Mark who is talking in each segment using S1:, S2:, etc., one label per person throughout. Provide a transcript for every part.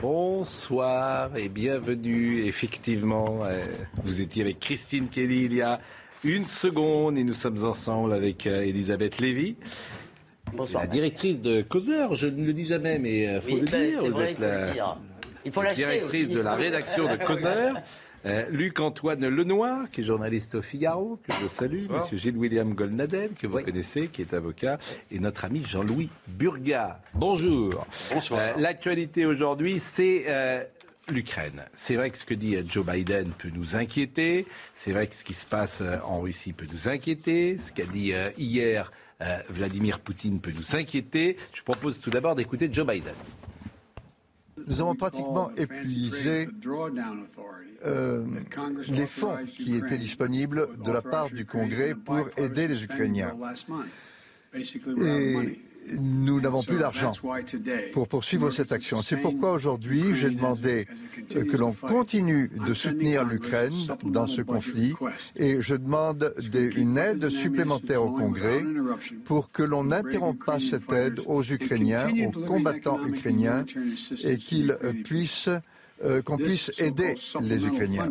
S1: Bonsoir et bienvenue. Effectivement, euh, vous étiez avec Christine Kelly il y a une seconde et nous sommes ensemble avec euh, Elisabeth Lévy.
S2: Bonsoir.
S1: La directrice de Causeur, je ne le dis jamais, mais il faut
S2: Oui,
S1: le
S2: ben,
S1: dire.
S2: c'est
S1: Vous
S2: vrai,
S1: êtes
S2: il faut
S1: la
S2: le dire. Il faut l'acheter
S1: directrice
S2: aussi.
S1: de la rédaction de Causeur. Euh, Luc-Antoine Lenoir, qui est journaliste au Figaro, que je salue, Monsieur Gilles-William Golnadel, que vous connaissez, qui est avocat, et notre ami Jean-Louis Burga. Bonjour. Bonsoir. L'actualité aujourd'hui, c'est euh, l'Ukraine. C'est vrai que ce que dit euh, Joe Biden peut nous inquiéter. C'est vrai que ce qui se passe euh, en Russie peut nous inquiéter. Ce qu'a dit euh, hier euh, Vladimir Poutine peut nous inquiéter. Je propose tout d'abord d'écouter Joe Biden.
S3: Nous avons pratiquement épuisé euh, les fonds qui étaient disponibles de la part du Congrès pour aider les Ukrainiens. Nous n'avons plus d'argent pour poursuivre cette action. C'est pourquoi aujourd'hui, j'ai demandé que l'on continue de soutenir l'Ukraine dans ce conflit et je demande des- une aide supplémentaire au Congrès pour que l'on n'interrompe pas cette aide aux Ukrainiens, aux combattants ukrainiens et qu'ils puissent, euh, qu'on puisse aider les Ukrainiens.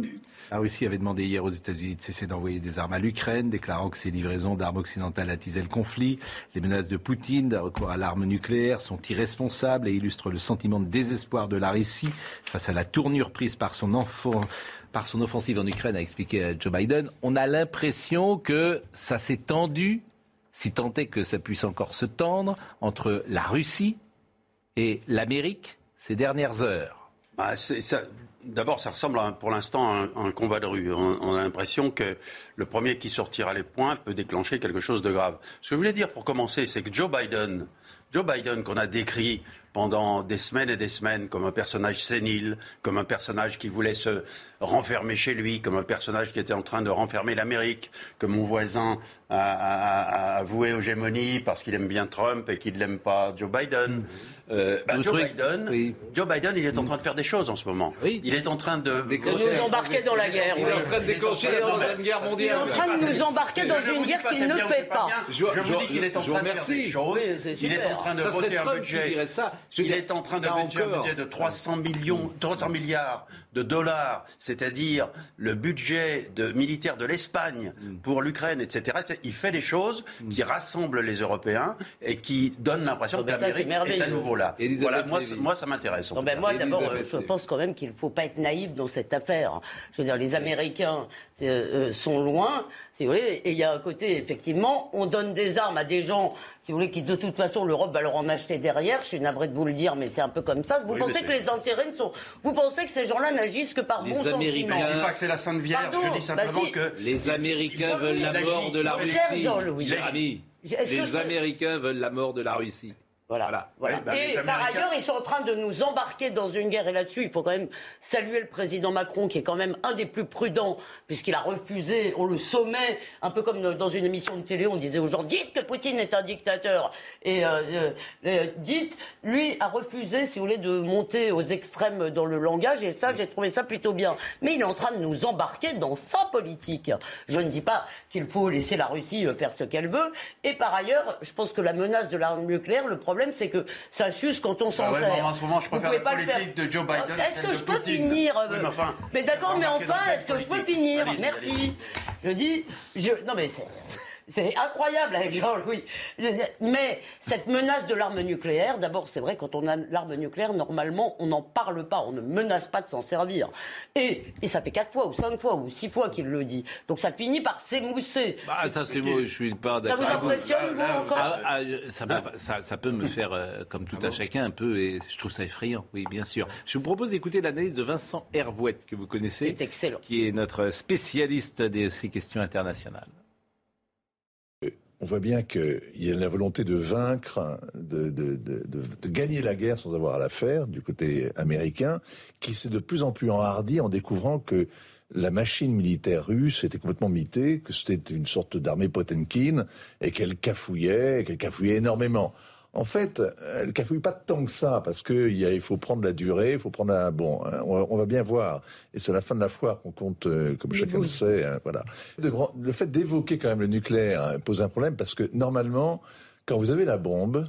S1: La Russie avait demandé hier aux États-Unis de cesser d'envoyer des armes à l'Ukraine, déclarant que ces livraisons d'armes occidentales attisaient le conflit. Les menaces de Poutine d'un recours à l'arme nucléaire sont irresponsables et illustrent le sentiment de désespoir de la Russie face à la tournure prise par son enfant. Par son offensive en Ukraine, a expliqué Joe Biden, on a l'impression que ça s'est tendu, si tant est que ça puisse encore se tendre, entre la Russie et l'Amérique ces dernières heures.
S4: Ça- D'abord, ça ressemble pour l'instant à un combat de rue. On, on a l'impression que le premier qui sortira les points peut déclencher quelque chose de grave. Ce que je voulais dire pour commencer, c'est que Joe Biden, Joe Biden qu'on a décrit pendant des semaines et des semaines comme un personnage sénile, comme un personnage qui voulait se renfermer chez lui, comme un personnage qui était en train de renfermer l'Amérique, que mon voisin a, a- a avoué hégémonie parce qu'il aime bien Trump et qu'il n'aime pas Joe Biden. Euh, bah, Joe,
S1: truc-
S4: Biden
S1: oui.
S4: Joe Biden, il est en train de faire des choses en ce moment.
S1: Oui.
S4: Il est en train de
S2: De nous embarquer dans la guerre.
S1: Il est en train de déclencher la Deuxième Guerre
S2: Il est
S1: mondiale.
S2: en train de nous embarquer dans une guerre qu'il ne fait pas.
S1: Je-
S4: vous dis qu'il est en train de faire des choses. Il est en train de voter un budget.
S1: ça.
S4: Il
S1: dire,
S4: est en train de
S1: là
S4: voter un budget de 300 millions, 300 milliards de dollars, c'est-à-dire le budget de, militaire de l'Espagne
S1: Mm.
S4: pour l'Ukraine, etc. Il fait des choses qui rassemblent les Européens et qui donnent l'impression
S2: Oh,
S4: que
S2: ben
S4: l'Amérique
S2: c'est
S4: est à nouveau là.
S1: Elisabeth
S4: Voilà, moi, ça m'intéresse.
S2: ben moi, d'abord, je pense quand même qu'il ne faut pas être naïf dans cette affaire. Je veux dire, les Américains euh, euh, sont loin, si vous voulez, et il y a un côté, effectivement, on donne des armes à des gens, si vous voulez, qui de toute façon, l'Europe va leur en acheter derrière. Je suis navré de vous le dire, mais c'est un peu comme ça. Vous
S4: Oui,
S2: pensez que les intérêts ne sont... Vous pensez que ces gens-là n'agissent que par
S1: Les
S2: bon
S1: Américains-
S2: sentiment
S4: Je dis pas que c'est la Sainte Vierge,
S2: Pardon,
S4: je dis simplement
S2: bah si.
S4: que
S1: Les Américains veulent la mort de la Russie.
S2: Jean-Louis.
S1: Les Américains veulent la mort de la Russie.
S2: Voilà.
S1: Voilà.
S4: bah, les
S2: et par ailleurs, ils sont en train de nous embarquer dans une guerre. Et là-dessus, il faut quand même saluer le président Macron, qui est quand même un des plus prudents, puisqu'il a refusé, on le sommet, un peu comme dans une émission de télé, on disait aux gens, dites que Poutine est un dictateur. Et euh, euh, euh, dites, lui a refusé, si vous voulez, de monter aux extrêmes dans le langage. Et ça, j'ai trouvé ça plutôt bien. Mais il est en train de nous embarquer dans sa politique. Je ne dis pas qu'il faut laisser la Russie euh, faire ce qu'elle veut. Et par ailleurs, je pense que la menace de l'arme nucléaire, le problème, c'est que ça s'use quand on s'en
S4: Ah ouais,
S2: sert.
S4: en ce moment, je
S2: Vous
S4: préfère
S2: pouvez
S4: la
S2: pas le faire.
S4: politique de Joe Biden
S2: Est-ce que je peux
S4: Poutine.
S2: finir
S4: Oui, mais enfin,
S2: Mais d'accord, mais enfin, est-ce que je peux
S4: politique
S2: finir? Merci. Je dis, je, non mais c'est. C'est incroyable avec Jean-Louis. Je veux dire, Mais cette menace de l'arme nucléaire, d'abord, c'est vrai, quand on a l'arme nucléaire, normalement, on n'en parle pas, on ne menace pas de s'en servir. Et, et ça fait quatre fois, ou cinq fois, ou six fois qu'il le dit. Donc ça finit par s'émousser.
S1: Bah, ça, c'est moi, je suis pas
S2: Ça
S1: d'accord. avec vous.
S2: impressionne, vous, encore
S1: Ah, ah, ça, ça- ça peut me faire, euh, comme tout à chacun, un peu, et je trouve ça effrayant, oui, bien sûr. Je vous propose d'écouter l'analyse de Vincent Hervouette, que vous connaissez,
S2: C'est excellent.
S1: qui est notre spécialiste de ces questions internationales.
S5: On voit bien qu'il y a la volonté de vaincre, de, gagner la guerre sans avoir à la faire du côté américain, qui s'est de plus en plus enhardi en découvrant que la machine militaire russe était complètement mitée, que c'était une sorte d'armée Potemkin et qu'elle cafouillait, qu'elle cafouillait énormément. En fait, elle cafouille pas tant que ça, parce qu'il il faut prendre la durée, il faut prendre un... Bon, hein, on, va bien voir. Et c'est la fin de la foire qu'on compte, euh, comme chacun le sait. Hein, voilà. le fait d'évoquer quand même le nucléaire hein, pose un problème, parce que normalement, quand vous avez la bombe,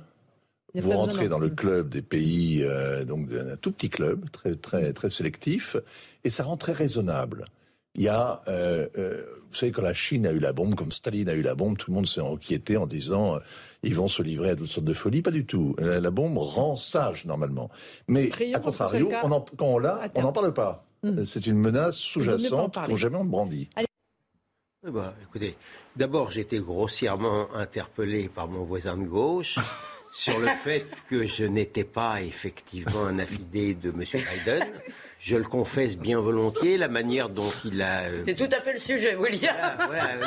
S5: vous rentrez dans le club des pays, euh, donc un tout petit club, très, très, très sélectif, et ça rend très raisonnable. Il y a, euh, euh, vous savez, quand la Chine a eu la bombe, comme Staline a eu la bombe, tout le monde s'est inquiété en disant euh, ils vont se livrer à toutes sortes de folies. Pas du tout. La, bombe rend sage normalement. Mais à contrario, quand on l'a, on n'en parle pas. Hmm. C'est une menace sous-jacente qu'on jamais on brandit.
S6: bah, écoutez, d'abord j'ai été grossièrement interpellé par mon voisin de gauche. sur le fait que je n'étais pas effectivement un affidé de M. Biden. Je le confesse bien volontiers, la manière dont il a.
S2: Euh, C'est tout à fait le sujet, William.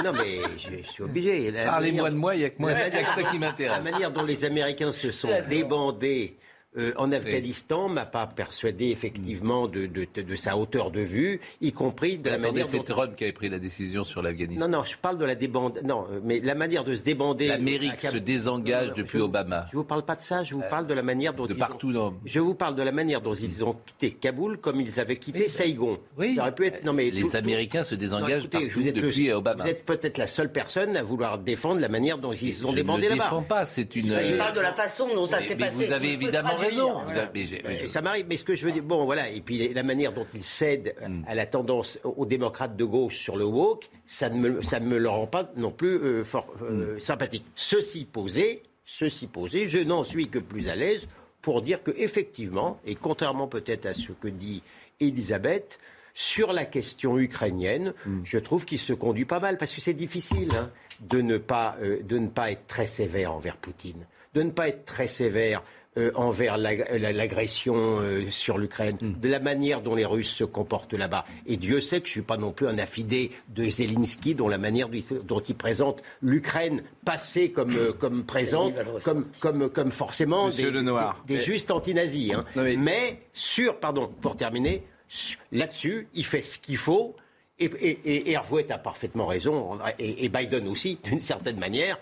S6: non, mais je, suis obligé.
S7: Parlez-moi de moi, il n'y a que moi, il y a que ça qui m'intéresse.
S6: La manière dont les Américains se sont débandés euh, en Afghanistan m'a pas persuadé effectivement de, de, sa hauteur de vue, y compris de la manière
S7: c'est Trump qui avait pris la décision sur l'Afghanistan.
S6: Non, non, je parle de la débande. Non, euh, mais la manière de se débander.
S7: L'Amérique se désengage depuis Obama.
S6: Je vous parle pas de ça. Je vous parle de la manière dont
S7: de
S6: ils
S7: partout.
S6: Ont... Je vous parle de la manière dont ils ont quitté Kaboul comme ils avaient quitté Saigon.
S7: Oui. Ça aurait pu être. Non, mais les Américains se désengagent vous êtes depuis Obama.
S6: Vous êtes peut-être la seule personne à vouloir défendre la manière dont ils ont débandé là-bas.
S7: Je ne défends pas. C'est une.
S2: Je parle de la façon dont ça s'est passé.
S7: Vous avez évidemment raison.
S6: Ça m'arrive, mais ce que je veux dire, bon, voilà, et puis la manière dont il cède hmm. à la tendance aux démocrates de gauche sur le woke, ça ne me, ça ne me le rend pas non plus euh, fort, euh, hmm. sympathique. Ceci posé, ceci posé, je n'en suis que plus à l'aise pour dire que effectivement, et contrairement peut-être à ce que dit Elisabeth, sur la question ukrainienne, hmm. je trouve qu'il se conduit pas mal, parce que c'est difficile hein, de, ne pas, euh, de ne pas être très sévère envers Poutine, de ne pas être très sévère euh, envers l'agression euh, sur l'Ukraine, hmm. de la manière dont les Russes se comportent là-bas. Et Dieu sait que je ne suis pas non plus un affidé de Zelensky, dont la manière dont il présente l'Ukraine passée comme, euh, comme présente, comme, comme, comme forcément des, des, justes anti-nazis. Hein. mais... sur, pardon, pour terminer, là-dessus, il fait ce qu'il faut. Et, et, et a parfaitement raison, et Biden aussi, d'une certaine manière.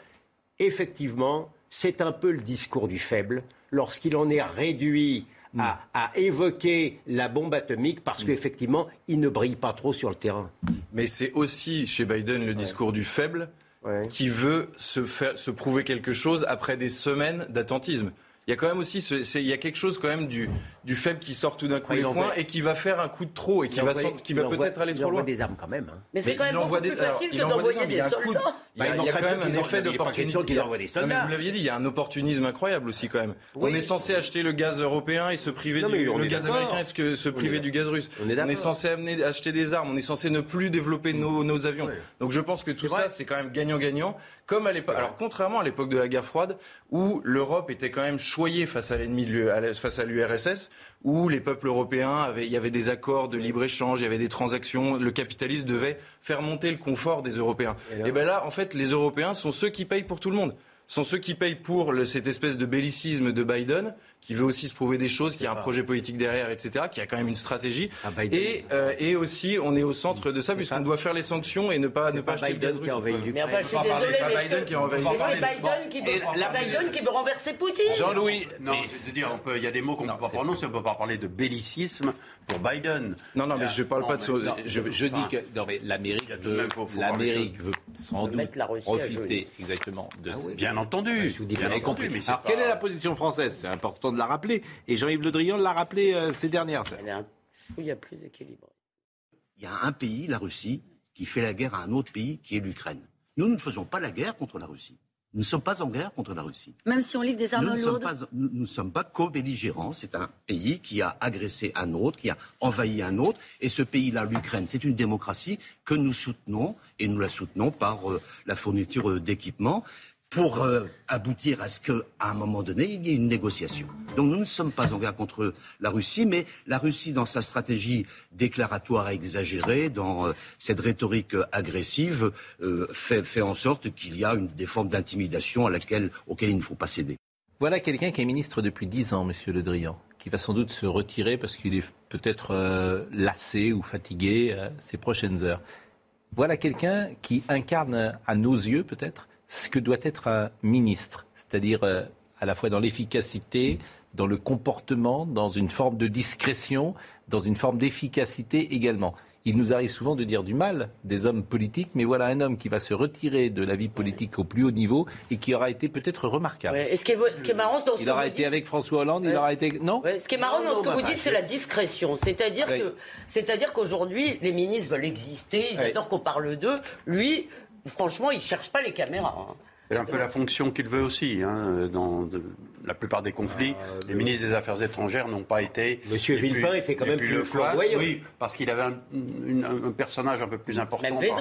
S6: Effectivement, c'est un peu le discours du faible lorsqu'il en est réduit à, mm. évoquer la bombe atomique parce mm. qu'effectivement, il ne brille pas trop sur le terrain.
S8: Mais c'est aussi chez Biden le discours du faible qui veut se, faire, se prouver quelque chose après des semaines d'attentisme il y a quand même aussi il y a quelque chose quand même du, du faible qui sort tout d'un coup les points et qui va faire un coup de trop et qui va, qui va peut-être aller trop loin.
S6: Il des armes quand même. Hein.
S2: Mais c'est quand même beaucoup plus facile que d'envoyer des, soldats.
S8: Il y a, quand même un effet d'opportunisme. Vous l'aviez dit, il y a un opportunisme incroyable aussi quand même. On est censé acheter le gaz européen et se priver du le gaz américain et se priver du gaz russe. On est censé amener acheter des armes. On est censé ne plus développer nos avions. Donc je pense que tout ça c'est quand même gagnant-gagnant. Comme à l'époque. Alors contrairement à l'époque de la guerre froide où l'Europe était quand même choyée face à l'ennemi, face à l'URSS, où les peuples européens avaient, il y avait des accords de libre-échange, il y avait des transactions, le capitalisme devait faire monter le confort des Européens. Et, bien là, en fait, les Européens sont ceux qui payent pour tout le monde sont ceux qui payent pour cette espèce de bellicisme de Biden, qui veut aussi se prouver des choses, qui a un projet politique derrière, etc., qui a quand même une stratégie. Ah, et, euh, et aussi, on est au centre de ça, puisqu'on doit faire les sanctions et ne pas, ne pas, acheter
S2: Biden
S8: le gaz
S2: russe. Mais enfin, je suis désolé, mais Biden qui a envahi Mais c'est Biden qui veut, Biden qui veut renverser Poutine.
S4: Jean-Louis, non, je veux dire, il y a des mots qu'on ne peut pas prononcer, on ne peut pas parler de bellicisme pour Biden.
S8: Non, non, mais je ne parle pas de ça.
S7: Je, dis que non, mais l'Amérique veut, l'Amérique veut sans doute profiter exactement de. Ah
S4: bien entendu.
S7: Je vous dis bien compris. Mais Alors, quelle est la position française? C'est important de la rappeler. Et Jean-Yves Le Drian l'a rappelé euh, ces dernières
S2: semaines. Il y a plus équilibré.
S9: Il y a un pays, la Russie, qui fait la guerre à un autre pays, qui est l'Ukraine. Nous ne faisons pas la guerre contre la Russie. Nous ne sommes pas en guerre contre la Russie.
S10: Même si on livre des armes
S9: nous
S10: lourdes
S9: Nous ne sommes pas co-belligérants. C'est un pays qui a agressé un autre, qui a envahi un autre. Et ce pays-là, l'Ukraine, c'est une démocratie que nous soutenons. Et nous la soutenons par euh, la fourniture euh, d'équipements pour euh, aboutir à ce qu'à un moment donné, il y ait une négociation. Donc nous ne sommes pas en guerre contre la Russie, mais la Russie, dans sa stratégie déclaratoire exagérée, dans euh, cette rhétorique agressive, euh, fait, en sorte qu'il y a des formes d'intimidation auxquelles il ne faut pas céder.
S1: Voilà quelqu'un qui est ministre depuis dix ans, Monsieur Le Drian, qui va sans doute se retirer parce qu'il est peut-être lassé ou fatigué ces prochaines heures. Voilà quelqu'un qui incarne à nos yeux peut-être ce que doit être un ministre, c'est-à-dire euh, à la fois dans l'efficacité, dans le comportement, dans une forme de discrétion, dans une forme d'efficacité également. Il nous arrive souvent de dire du mal des hommes politiques, mais voilà un homme qui va se retirer de la vie politique au plus haut niveau et qui aura été peut-être remarquable.
S2: ce, qui est, marrant dans
S1: ce Il aura été avec François Hollande, il aura été. Non
S2: Ce qui est marrant dans ce que vous dites, c'est la discrétion. C'est-à-dire que, c'est-à-dire qu'aujourd'hui, les ministres veulent exister, ils adorent qu'on parle d'eux. Lui, franchement, il ne cherche pas les caméras. Hein.
S4: C'est un peu la fonction qu'il veut aussi. Hein, dans la plupart des conflits, ah, les ministres des Affaires étrangères n'ont pas été.
S6: Monsieur Villepin était quand même plus,
S4: flamboyant. Oui, parce qu'il avait un, personnage un peu plus important.
S2: Même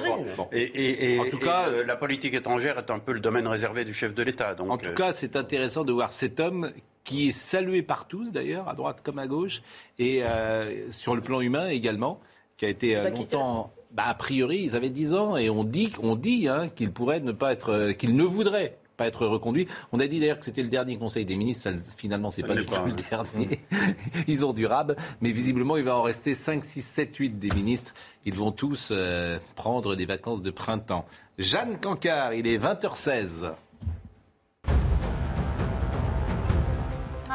S4: et, en tout cas, euh, la politique étrangère est un peu le domaine réservé du chef de l'État.
S1: En tout euh, cas, c'est intéressant de voir cet homme qui est salué par tous, d'ailleurs, à droite comme à gauche, et euh, sur le plan humain également, qui a été longtemps bah, a priori, ils avaient 10 ans et on dit, on dit hein, qu'il pourrait ne pas être, euh, qu'il ne voudrait pas être reconduit. On a dit d'ailleurs que c'était le dernier Conseil des ministres. Ça, finalement, c'est pas du tout le dernier. Ils ont du rab, mais visiblement, il va en rester 5, 6, 7, 8 des ministres. Ils vont tous euh, prendre des vacances de printemps. Jeanne Cancard, il est 20h16.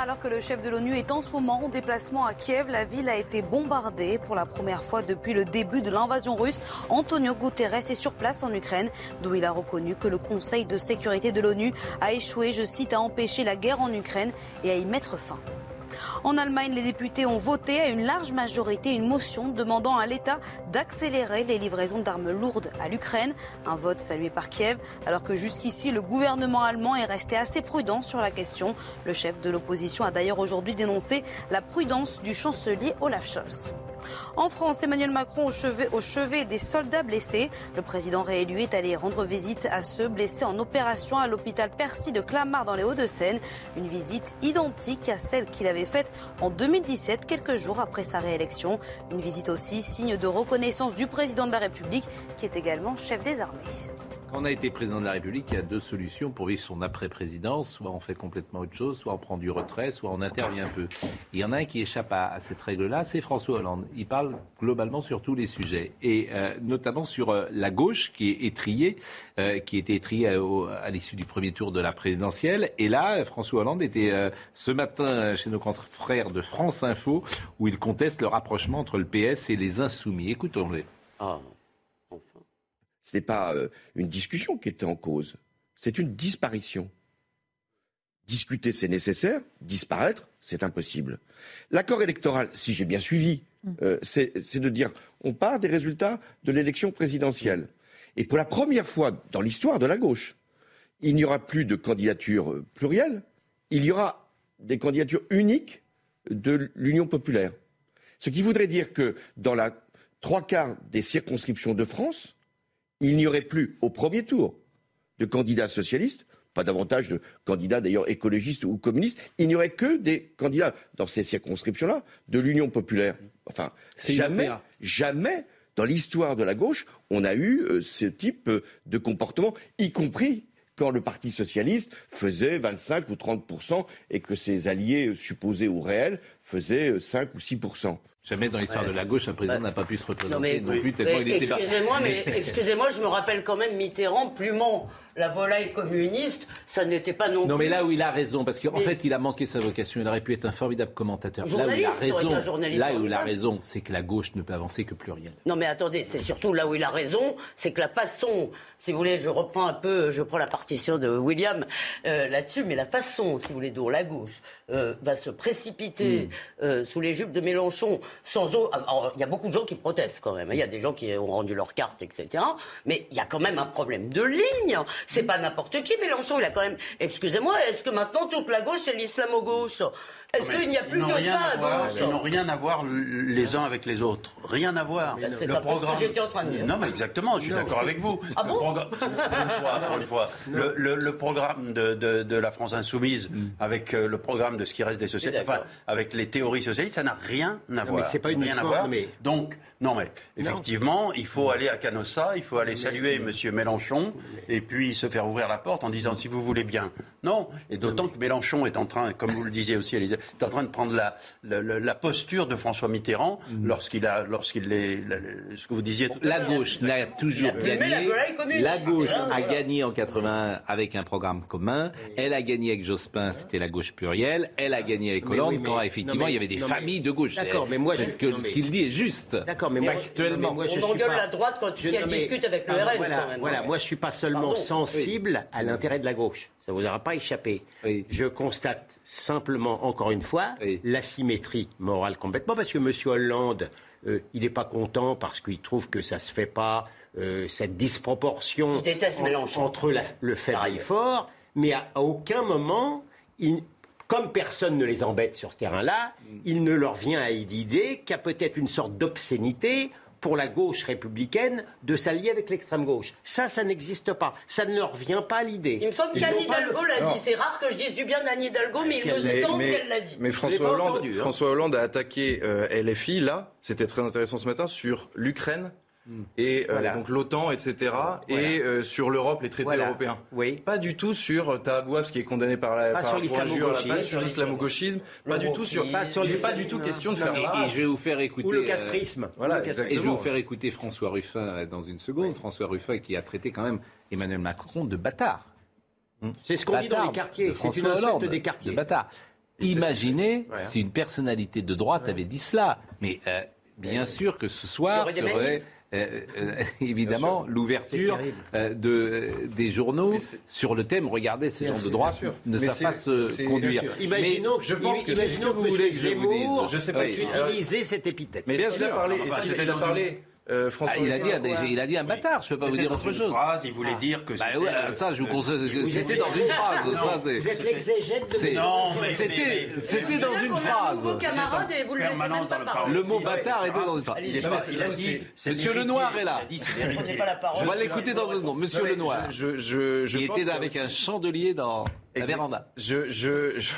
S10: Alors que le chef de l'ONU est en ce moment en déplacement à Kiev, la ville a été bombardée pour la première fois depuis le début de l'invasion russe. Antonio Guterres est sur place en Ukraine, d'où il a reconnu que le Conseil de sécurité de l'ONU a échoué, je cite, à empêcher la guerre en Ukraine et à y mettre fin. En Allemagne, les députés ont voté à une large majorité une motion demandant à l'État d'accélérer les livraisons d'armes lourdes à l'Ukraine. Un vote salué par Kiev, alors que jusqu'ici, le gouvernement allemand est resté assez prudent sur la question. Le chef de l'opposition a d'ailleurs aujourd'hui dénoncé la prudence du chancelier Olaf Scholz. En France, Emmanuel Macron au chevet, des soldats blessés. Le président réélu est allé rendre visite à ceux blessés en opération à l'hôpital Percy de Clamart dans les Hauts-de-Seine. Une visite identique à celle qu'il avait faite en 2017, quelques jours après sa réélection. Une visite aussi signe de reconnaissance du président de la République, qui est également chef des armées.
S1: On a été président de la République, il y a deux solutions pour vivre son après-présidence. Soit on fait complètement autre chose, soit on prend du retrait, soit on intervient un peu. Il y en a un qui échappe à, cette règle-là, c'est François Hollande. Il parle globalement sur tous les sujets, et euh, notamment sur euh, la gauche qui est étriée, euh, qui était étriée à, l'issue du premier tour de la présidentielle. Et là, François Hollande était ce matin chez nos confrères de France Info, où il conteste le rapprochement entre le PS et les Insoumis. Écoutons-le. Ah.
S11: Ce n'est pas euh, une discussion qui était en cause, c'est une disparition. Discuter, c'est nécessaire, disparaître, c'est impossible. L'accord électoral, si j'ai bien suivi, mm. euh, c'est de dire on part des résultats de l'élection présidentielle. Et pour la première fois dans l'histoire de la gauche, il n'y aura plus de candidature euh, plurielle, il y aura des candidatures uniques de l'Union populaire. Ce qui voudrait dire que dans la trois quarts des circonscriptions de France, il n'y aurait plus au premier tour de candidats socialistes, pas davantage de candidats d'ailleurs écologistes ou communistes, il n'y aurait que des candidats dans ces circonscriptions-là de l'Union populaire. Enfin, jamais, jamais dans l'histoire de la gauche, on a eu euh, ce type euh, de comportement, y compris quand le Parti socialiste faisait 25 ou 30 et que ses alliés supposés ou réels faisaient 5 ou 6
S1: Jamais dans l'histoire de la gauche, un président n'a pas pu se représenter
S2: non, plus tellement il était Excusez-moi, mais excusez-moi, je me rappelle quand même Mitterrand plumant la volaille communiste, ça n'était pas non,
S1: non mais là où il a raison, parce qu'en fait, il a manqué sa vocation. Il aurait pu être un formidable commentateur. Là où il a raison, là où il a raison, c'est que la gauche ne peut avancer que pluriel.
S2: Non, mais attendez, c'est surtout là où il a raison, c'est que la façon, si vous voulez, je reprends un peu, je prends la partition de William euh, là-dessus, mais la façon, si vous voulez, dont la gauche euh, va se précipiter hmm. euh, sous les jupes de Mélenchon sans eau. Il y a beaucoup de gens qui protestent quand même. Il y a des gens qui ont rendu leur carte, etc. Mais il y a quand même un problème de ligne. C'est pas n'importe qui. Mélenchon, il a quand même. Excusez-moi, est-ce que maintenant toute la gauche est l'islamo-gauche? Est-ce qu'il n'y a plus que ça à gauche
S4: Ils n'ont rien à voir les uns avec les autres. Rien à voir.
S2: C'est le programme. Ce que j'étais en train de dire.
S4: Non, mais exactement. Je suis d'accord avec vous.
S2: Ah bon
S4: une fois, Le, programme de, la France insoumise mm. avec euh, le programme de ce qui reste des socialistes, enfin, avec les théories socialistes, ça n'a rien à voir.
S6: Mais c'est pas une
S4: rien à voir. Mais... Donc, non, mais effectivement, il faut aller à Canossa, il faut aller saluer M. Mélenchon et puis se faire ouvrir la porte en disant si vous voulez bien. Non. Et d'autant que Mélenchon est en train, comme vous le disiez aussi, Elisabeth, est en train de prendre la, la, posture de François Mitterrand mm. lorsqu'il a, lorsqu'il est, ce que vous disiez. Tout
S1: la gauche n'a toujours gagné. La, gauche a gagné en 81 avec un programme commun. Elle a gagné avec Jospin, c'était la gauche plurielle. Elle a gagné avec Hollande quand effectivement il y avait des familles de gauche.
S6: D'accord, mais moi
S1: ce que ce qu'il dit est juste.
S6: D'accord, mais moi
S1: actuellement,
S2: moi, je on engueule la droite quand elle discute avec le RN.
S6: Voilà, voilà. Moi je suis pas seulement sensible à l'intérêt de la gauche. Ça vous aura pas échappé. Je constate simplement encore une fois l'asymétrie morale complètement, parce que M. Hollande, euh, il n'est pas content parce qu'il trouve que ça ne se fait pas, euh, cette disproportion entre le faible et le fort, mais à, aucun moment, comme personne ne les embête sur ce terrain-là, mm. il ne leur vient à l'idée qu'il y a peut-être une sorte d'obscénité pour la gauche républicaine de s'allier avec l'extrême gauche. Ça, ça n'existe pas. Ça ne leur vient pas à l'idée.
S2: Il me semble qu'Anne Hidalgo l'a dit. C'est rare que je dise du bien d'Anne Hidalgo, mais il me semble qu'elle l'a dit.
S8: Mais François Hollande, hein. François Hollande a attaqué euh, LFI, là, c'était très intéressant ce matin, sur l'Ukraine Hmm. et euh, donc l'OTAN, etc. Et euh, sur l'Europe, les traités européens.
S6: Oui.
S8: Pas du tout sur ce qui est condamné par la
S6: pas
S8: par
S6: sur
S8: l'islamo-gauchisme, pas du tout sur
S6: pas sur
S8: il n'est pas du tout question de faire
S1: et, je vais vous faire écouter
S6: ou le castrisme.
S1: voilà, et je vais vous faire écouter François Ruffin dans une seconde. François Ruffin qui a traité quand même Emmanuel Macron de bâtard.
S6: Hmm. C'est ce qu'on dit dans les quartiers. C'est une insulte des quartiers.
S1: De bâtard. Imaginez si une personnalité de droite avait dit cela. Mais bien sûr que ce soir serait euh, euh, évidemment l'ouverture euh, de, des journaux sur le thème regardez ces gens de droite ne savent pas se conduire.
S6: Imaginons, je pense que vous voulez que je vous dise.
S8: Je sais pas
S6: si utiliser cette épithète.
S8: Mais bien sûr. Parlé, a parlé
S1: euh, François ah, il, a dit, il a dit un bâtard, je ne peux pas vous dire autre chose.
S4: Phrase, il voulait ah. dire que
S1: bah ouais, ça, je vous conseille. C'était dans une phrase. ça,
S6: vous êtes l'exégète de
S1: Non, c'était c'était dans une phrase.
S2: camarade et vous le laissez même pas parler.
S1: Le mot bâtard était dans une phrase.
S4: Il a dit.
S1: Monsieur Lenoir est là. On va l'écouter dans un second. Monsieur Lenoir. Il était avec un chandelier dans la véranda.
S8: Je je je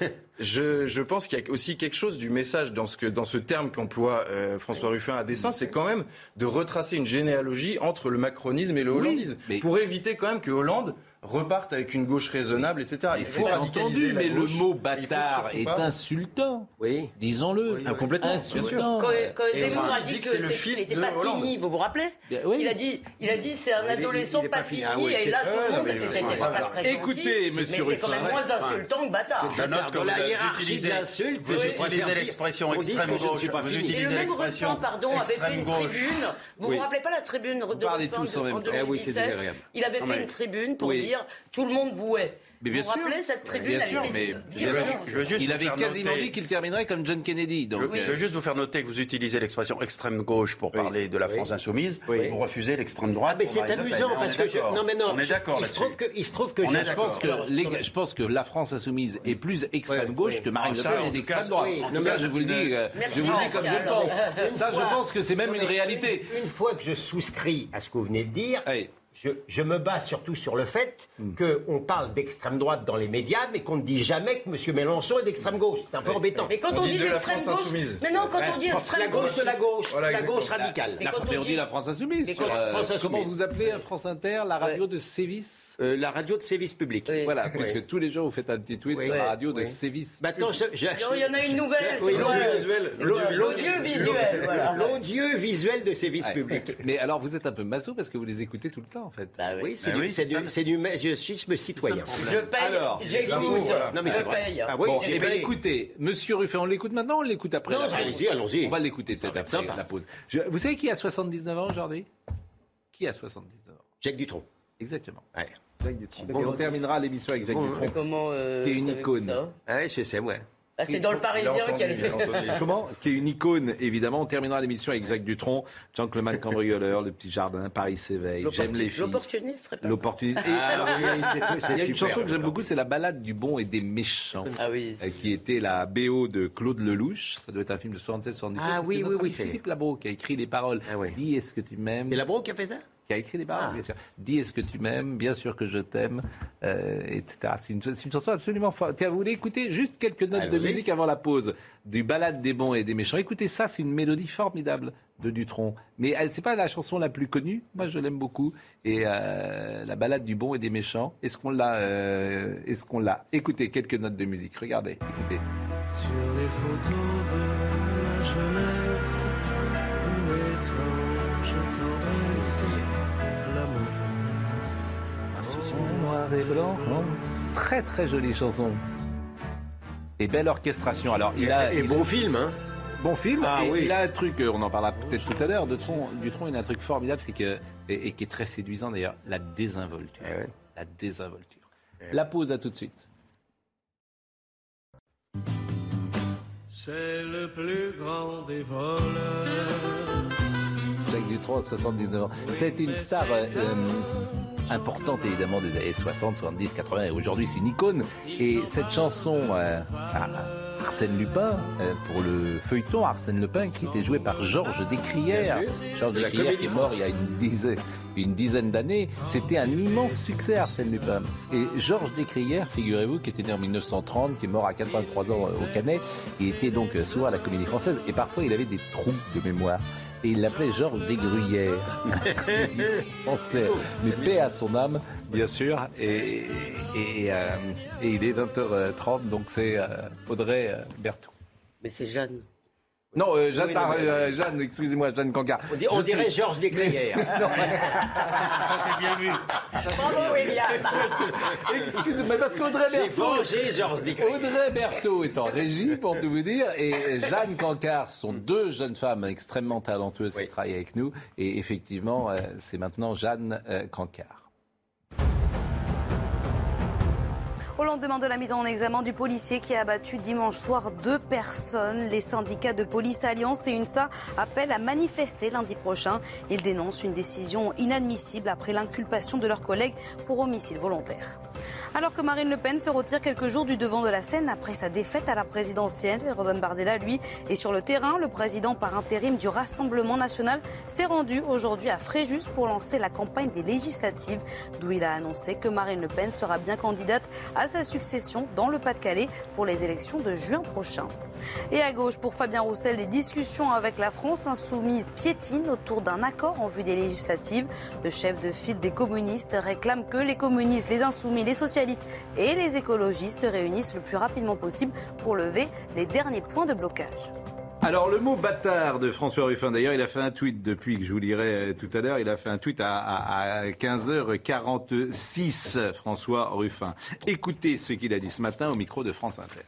S8: je pense qu'il y a aussi quelque chose du message dans ce que dans ce terme qu'emploie euh, François Ruffin à dessein, c'est quand même de retracer une généalogie entre le macronisme et le hollandisme. pour éviter quand même que Hollande repartent avec une gauche raisonnable, etc.
S1: Il faut entendu, mais le mot bâtard est insultant.
S6: Oui.
S1: Disons-le.
S8: Ah, complètement.
S2: Insultant. Quand, quand Zemmour a dit que, c'est le fils n'était pas fini, vous vous rappelez oui. Il a dit, il a dit, c'est un adolescent pas fini. Ah et là, tout le monde, c'était pas très
S1: Écoutez, monsieur
S2: Mais c'est quand même moins insultant que bâtard.
S6: Je note dans la hiérarchie d'insultes,
S4: vous utilisez l'expression extrême gauche. Vous utilisez l'expression
S2: pardon, avait fait une tribune. Vous vous rappelez pas la tribune de en 2017 Il avait fait une tribune pour dire tout le monde vouait. Mais bien vous vous rappelez cette tribune
S1: bien sûr, mais je veux, je veux Il avait quasiment dit qu'il terminerait comme John Kennedy. Donc
S4: je, veux juste vous faire noter que vous utilisez l'expression extrême gauche pour parler de la France insoumise. Vous refusez l'extrême droite. Ah,
S6: mais c'est amusant parce que je... non mais non.
S4: On est d'accord.
S6: Il se trouve que il se trouve que
S1: je pense que je pense que la France insoumise est plus extrême gauche que Marine Le Pen est d'extrême droite. Ça je vous le dis. Je vous le dis comme je le pense. Ça je pense que c'est même une réalité.
S6: Une fois que je souscris à ce que vous venez de dire je, me base surtout sur le fait hmm. qu'on parle d'extrême droite dans les médias, mais qu'on ne dit jamais que M. Mélenchon est d'extrême gauche. C'est un peu embêtant.
S2: Mais quand on, dit, d'extrême gauche, mais non, quand on dit extrême
S6: la gauche de la gauche, la gauche radicale.
S1: Mais, on, dit la France insoumise. Euh, comment vous appelez France Inter, la radio de Sévis
S6: euh, La radio de Sévis public.
S1: Voilà, parce que tous les jours vous faites un petit tweet sur la radio de Sévis.
S2: Maintenant, il y en a une nouvelle. L'audiovisuel.
S6: L'audiovisuel visuel de Sévis public.
S1: Mais alors, vous êtes un peu maso parce que vous les écoutez tout le temps, en fait.
S6: Bah oui, c'est du, du, citoyen.
S2: Je paye, j'écoute. Non, mais je paye.
S1: Ah, bon, eh bien, écoutez, Monsieur Ruffin, on l'écoute maintenant ou on l'écoute après
S6: Non, allons-y, allons-y.
S1: On va l'écouter peut-être après la pause. vous savez qui a 79 ans aujourd'hui? Qui a 79 ans?
S6: Jacques Dutronc.
S1: Exactement.
S6: Ouais.
S1: Jacques Dutronc. on terminera l'émission avec Jacques Dutronc,
S2: comment,
S1: euh, qui est une icône.
S6: Ouais, je sais, ouais.
S2: Ah, c'est dans le Parisien qu'il y
S1: a Comment Qui est une icône, évidemment. On terminera l'émission avec Jacques Dutronc, Jean-Claude cambrioleur, Le Petit Jardin, Paris s'éveille, J'aime les filles.
S2: L'opportuniste serait pas
S1: L'opportuniste. Ah, oui, Il y a une chanson que j'aime beaucoup, c'est La balade du bon et des méchants.
S2: Ah oui.
S1: Euh, qui était la BO de Claude Lelouch. Ça doit être un film de 76-77.
S6: Ah oui, oui, oui.
S1: C'est Philippe Labro qui a écrit les paroles. Ah, oui. Dis, est-ce que tu m'aimes?
S6: C'est Labro qui a fait ça?
S1: Qui a écrit les paroles, ah. bien sûr. Dis est-ce que tu m'aimes, bien sûr que je t'aime, euh, etc. C'est une, une, chanson absolument forte. Tiens, vous voulez écouter juste quelques notes de musique avant la pause du balade des bons et des méchants. Écoutez ça, c'est une mélodie formidable de Dutronc. Mais c'est pas la chanson la plus connue. Moi, je l'aime beaucoup. Et euh, la balade du bon et des méchants. Est-ce qu'on l'a euh, Est-ce qu'on l'a? Écoutez quelques notes de musique. Regardez. Écoutez. Sur les photos de jeunesse, et blanc. Très très jolie chanson. Et belle orchestration. Alors, il a,
S6: et, bon film, hein
S1: Bon film. Ah, oui. Il a un truc, euh, on en parlera peut-être tout à l'heure, de Tron, du Tron, il a un truc formidable, c'est que, et, qui est très séduisant d'ailleurs, la désinvolture. Eh la désinvolture. Eh la pause à tout de suite. C'est le plus grand des voleurs. Jacques Dutronc, 79 ans. C'est une star. Euh, importante évidemment des années 60, 70, 80 et aujourd'hui c'est une icône. Et cette chanson euh, Arsène Lupin, euh, pour le feuilleton Arsène Lupin qui était joué par Georges Descrières. Georges Descrières qui est mort il y a une dizaine, une dizaine d'années. C'était un immense succès Arsène Lupin. Et Georges Descrières, figurez-vous, qui était né en 1930, qui est mort à 83 ans euh, au Canet, il était donc souvent à la comédie française et parfois il avait des trous de mémoire et il l'appelait Georges Desgruyères. français. Mais paix à son âme, bien sûr. Et, et, euh, il est 20h30, donc c'est euh, Audrey euh, Berthoud.
S2: Mais c'est Jeanne.
S1: Non, euh, Jeanne, euh, Jeanne excusez-moi, Jeanne Cancard.
S6: On, dirait Georges Descrières.
S4: ça, c'est bien vu.
S2: Bravo, William.
S1: Excusez-moi, parce qu'Audrey Berthaud...
S6: Georges
S1: Audrey Berthaud est en régie, pour tout vous dire, et Jeanne Cancard sont deux jeunes femmes extrêmement talentueuses qui travaillent avec nous, et effectivement, euh, c'est maintenant Jeanne Cancard.
S10: Au lendemain de la mise en examen du policier qui a abattu dimanche soir deux personnes, les syndicats de police Alliance et UNSA appellent à manifester lundi prochain. Ils dénoncent une décision inadmissible après l'inculpation de leurs collègues pour homicide volontaire. Alors que Marine Le Pen se retire quelques jours du devant de la scène après sa défaite à la présidentielle, Rodon Bardella, lui, est sur le terrain. Le président par intérim du Rassemblement national s'est rendu aujourd'hui à Fréjus pour lancer la campagne des législatives, d'où il a annoncé que Marine Le Pen sera bien candidate à sa succession dans le Pas-de-Calais pour les élections de juin prochain. Et à gauche, pour Fabien Roussel, les discussions avec la France insoumise piétinent autour d'un accord en vue des législatives. Le chef de file des communistes réclame que les communistes, les insoumis, les socialistes et les écologistes se réunissent le plus rapidement possible pour lever les derniers points de blocage.
S1: Alors le mot bâtard de François Ruffin, d'ailleurs, il a fait un tweet depuis que je vous lirai euh, tout à l'heure, il a fait un tweet à, à 15h46, François Ruffin. Écoutez ce qu'il a dit ce matin au micro de France Inter